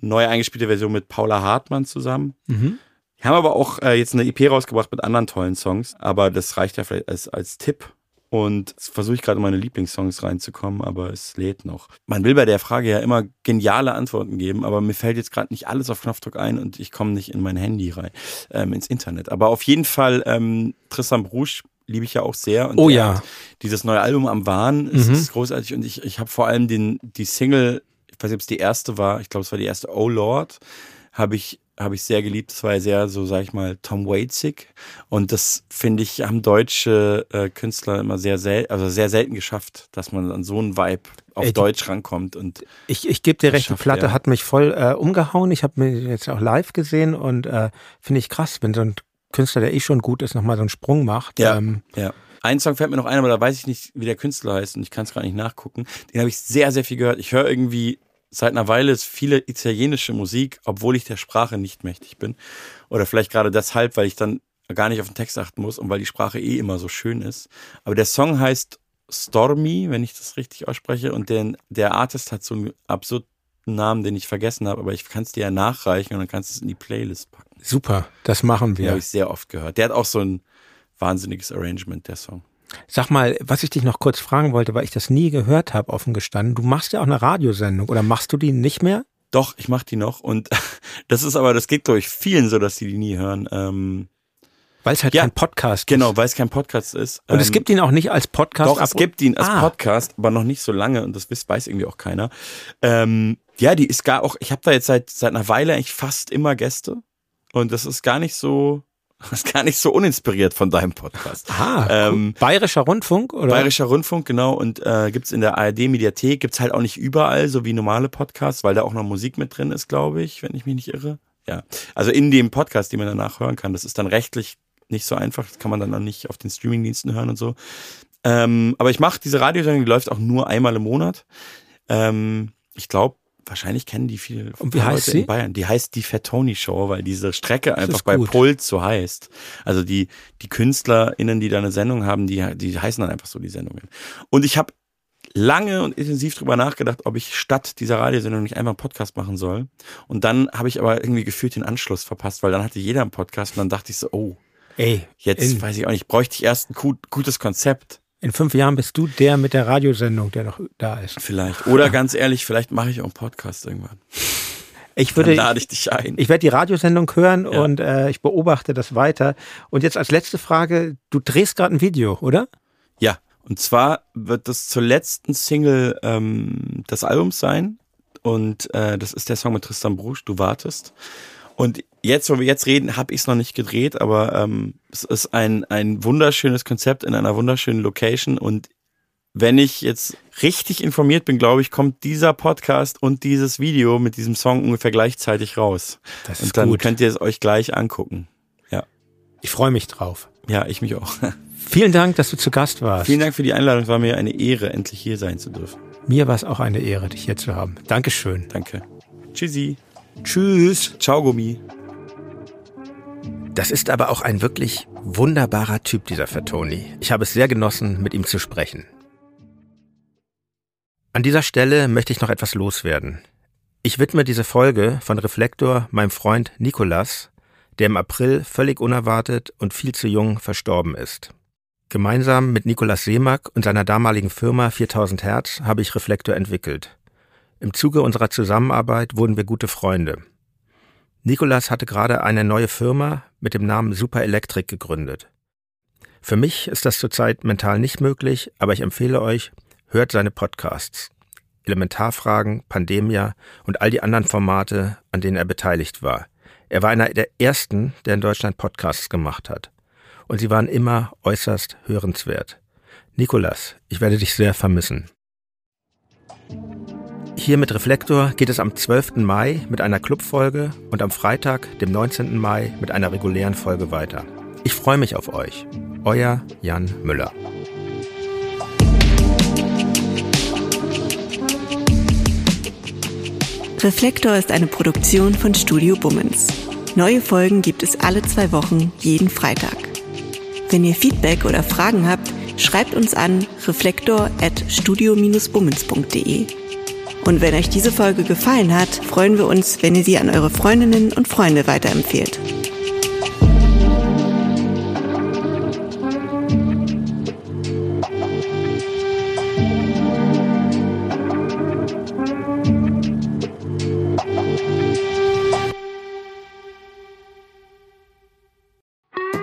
neu eingespielte Version mit Paula Hartmann zusammen. Mhm. Die haben aber auch äh, jetzt eine EP rausgebracht mit anderen tollen Songs, aber das reicht ja vielleicht als, als Tipp. Und versuche ich gerade meine Lieblingssongs reinzukommen, aber es lädt noch. Man will bei der Frage ja immer geniale Antworten geben, aber mir fällt jetzt gerade nicht alles auf Knopfdruck ein und ich komme nicht in mein Handy rein, ähm, ins Internet. Aber auf jeden Fall ähm, Tristan Brusch liebe ich ja auch sehr.
Und oh ja.
Dieses neue Album am Wahn ist, mhm. ist großartig und ich, ich habe vor allem den, die Single weiß nicht, ob es die erste war, ich glaube, es war die erste Oh Lord, habe ich habe ich sehr geliebt. Das war ja sehr, so sag ich mal, Tom Waitsig. Und das finde ich, haben deutsche äh, Künstler immer sehr selten, also sehr selten geschafft, dass man an so einen Vibe auf Ey, Deutsch rankommt. Und
ich ich gebe dir recht, die Platte er. hat mich voll äh, umgehauen. Ich habe mir jetzt auch live gesehen und äh, finde ich krass, wenn so ein Künstler, der eh schon gut ist, nochmal so einen Sprung macht.
Ja, ähm, ja. Ein Song fällt mir noch ein, aber da weiß ich nicht, wie der Künstler heißt und ich kann es gar nicht nachgucken. Den habe ich sehr, sehr viel gehört. Ich höre irgendwie seit einer Weile viele italienische Musik, obwohl ich der Sprache nicht mächtig bin. Oder vielleicht gerade deshalb, weil ich dann gar nicht auf den Text achten muss und weil die Sprache eh immer so schön ist. Aber der Song heißt Stormy, wenn ich das richtig ausspreche. Und den, der Artist hat so einen absurden Namen, den ich vergessen habe, aber ich kann es dir ja nachreichen und dann kannst du es in die Playlist packen.
Super, das machen wir. Den
habe ich sehr oft gehört. Der hat auch so ein wahnsinniges Arrangement, der Song.
Sag mal, was ich dich noch kurz fragen wollte, weil ich das nie gehört habe, offen gestanden. Du machst ja auch eine Radiosendung oder machst du die nicht mehr?
Doch, ich mach die noch und das ist aber, das geht glaube ich vielen so, dass die die nie hören. Ähm,
weil es halt ja, kein Podcast
genau, ist. Genau, weil es kein Podcast ist.
Und ähm, es gibt ihn auch nicht als Podcast.
Doch, es gibt ihn als ah. Podcast, aber noch nicht so lange und das weiß irgendwie auch keiner. Ähm, ja, die ist gar auch, ich habe da jetzt seit, seit einer Weile eigentlich fast immer Gäste und das ist gar nicht so, das ist gar nicht so uninspiriert von deinem Podcast.
Ah, ähm, Bayerischer Rundfunk, oder?
Bayerischer Rundfunk, genau. Und äh, gibt's in der ARD-Mediathek, gibt's halt auch nicht überall, so wie normale Podcasts, weil da auch noch Musik mit drin ist, glaube ich, wenn ich mich nicht irre. Ja. Also in dem Podcast, den man danach hören kann. Das ist dann rechtlich nicht so einfach. Das kann man dann auch nicht auf den Streamingdiensten hören und so. Ähm, aber ich mache diese Radiosendung, die läuft auch nur einmal im Monat. Ähm, ich glaube, wahrscheinlich kennen die viele
Und wie heißt sie?
in Bayern. Die heißt die Fettoni Show, weil diese Strecke einfach bei Puls so heißt. Also die, die KünstlerInnen, die da eine Sendung haben, die, die heißen dann einfach so die Sendungen. Und ich habe lange und intensiv drüber nachgedacht, ob ich statt dieser Radiosendung nicht einfach einen Podcast machen soll. Und dann habe ich aber irgendwie gefühlt den Anschluss verpasst, weil dann hatte jeder einen Podcast und dann dachte ich so, oh,
Ey,
jetzt weiß ich auch nicht, bräuchte ich erst ein gutes Konzept.
In fünf Jahren bist du der mit der Radiosendung, der noch da ist.
Vielleicht. Oder ganz ehrlich, vielleicht mache ich auch einen Podcast irgendwann.
Ich würde, Dann
lade ich dich ein.
Ich werde die Radiosendung hören ja. und äh, ich beobachte das weiter. Und jetzt als letzte Frage, du drehst gerade ein Video, oder?
Ja, und zwar wird das zur letzten Single ähm, des Albums sein. Und äh, das ist der Song mit Tristan Brusch, Du wartest. Und jetzt, wo wir jetzt reden, habe ich es noch nicht gedreht, aber ähm, es ist ein, ein wunderschönes Konzept in einer wunderschönen Location. Und wenn ich jetzt richtig informiert bin, glaube ich, kommt dieser Podcast und dieses Video mit diesem Song ungefähr gleichzeitig raus.
Das ist
und dann
gut.
könnt ihr es euch gleich angucken. Ja.
Ich freue mich drauf.
Ja, ich mich auch.
Vielen Dank, dass du zu Gast warst.
Vielen Dank für die Einladung. Es war mir eine Ehre, endlich hier sein zu dürfen.
Mir war es auch eine Ehre, dich hier zu haben. Dankeschön.
Danke. Tschüssi.
Tschüss.
Ciao, Gummi.
Das ist aber auch ein wirklich wunderbarer Typ, dieser Fatoni. Ich habe es sehr genossen, mit ihm zu sprechen. An dieser Stelle möchte ich noch etwas loswerden. Ich widme diese Folge von Reflektor meinem Freund Nikolas, der im April völlig unerwartet und viel zu jung verstorben ist. Gemeinsam mit Nikolas Seemack und seiner damaligen Firma 4000 Hertz habe ich Reflektor entwickelt. Im Zuge unserer Zusammenarbeit wurden wir gute Freunde. Nikolas hatte gerade eine neue Firma mit dem Namen Super Electric gegründet. Für mich ist das zurzeit mental nicht möglich, aber ich empfehle euch, hört seine Podcasts. Elementarfragen, Pandemia und all die anderen Formate, an denen er beteiligt war. Er war einer der ersten, der in Deutschland Podcasts gemacht hat. Und sie waren immer äußerst hörenswert. Nikolas, ich werde dich sehr vermissen. Hier mit Reflektor geht es am 12. Mai mit einer Clubfolge und am Freitag, dem 19. Mai, mit einer regulären Folge weiter. Ich freue mich auf euch. Euer Jan Müller.
Reflektor ist eine Produktion von Studio Bummens. Neue Folgen gibt es alle zwei Wochen, jeden Freitag. Wenn ihr Feedback oder Fragen habt, schreibt uns an reflektor at studio-bummens.de. Und wenn euch diese Folge gefallen hat, freuen wir uns, wenn ihr sie an eure Freundinnen und Freunde weiterempfehlt.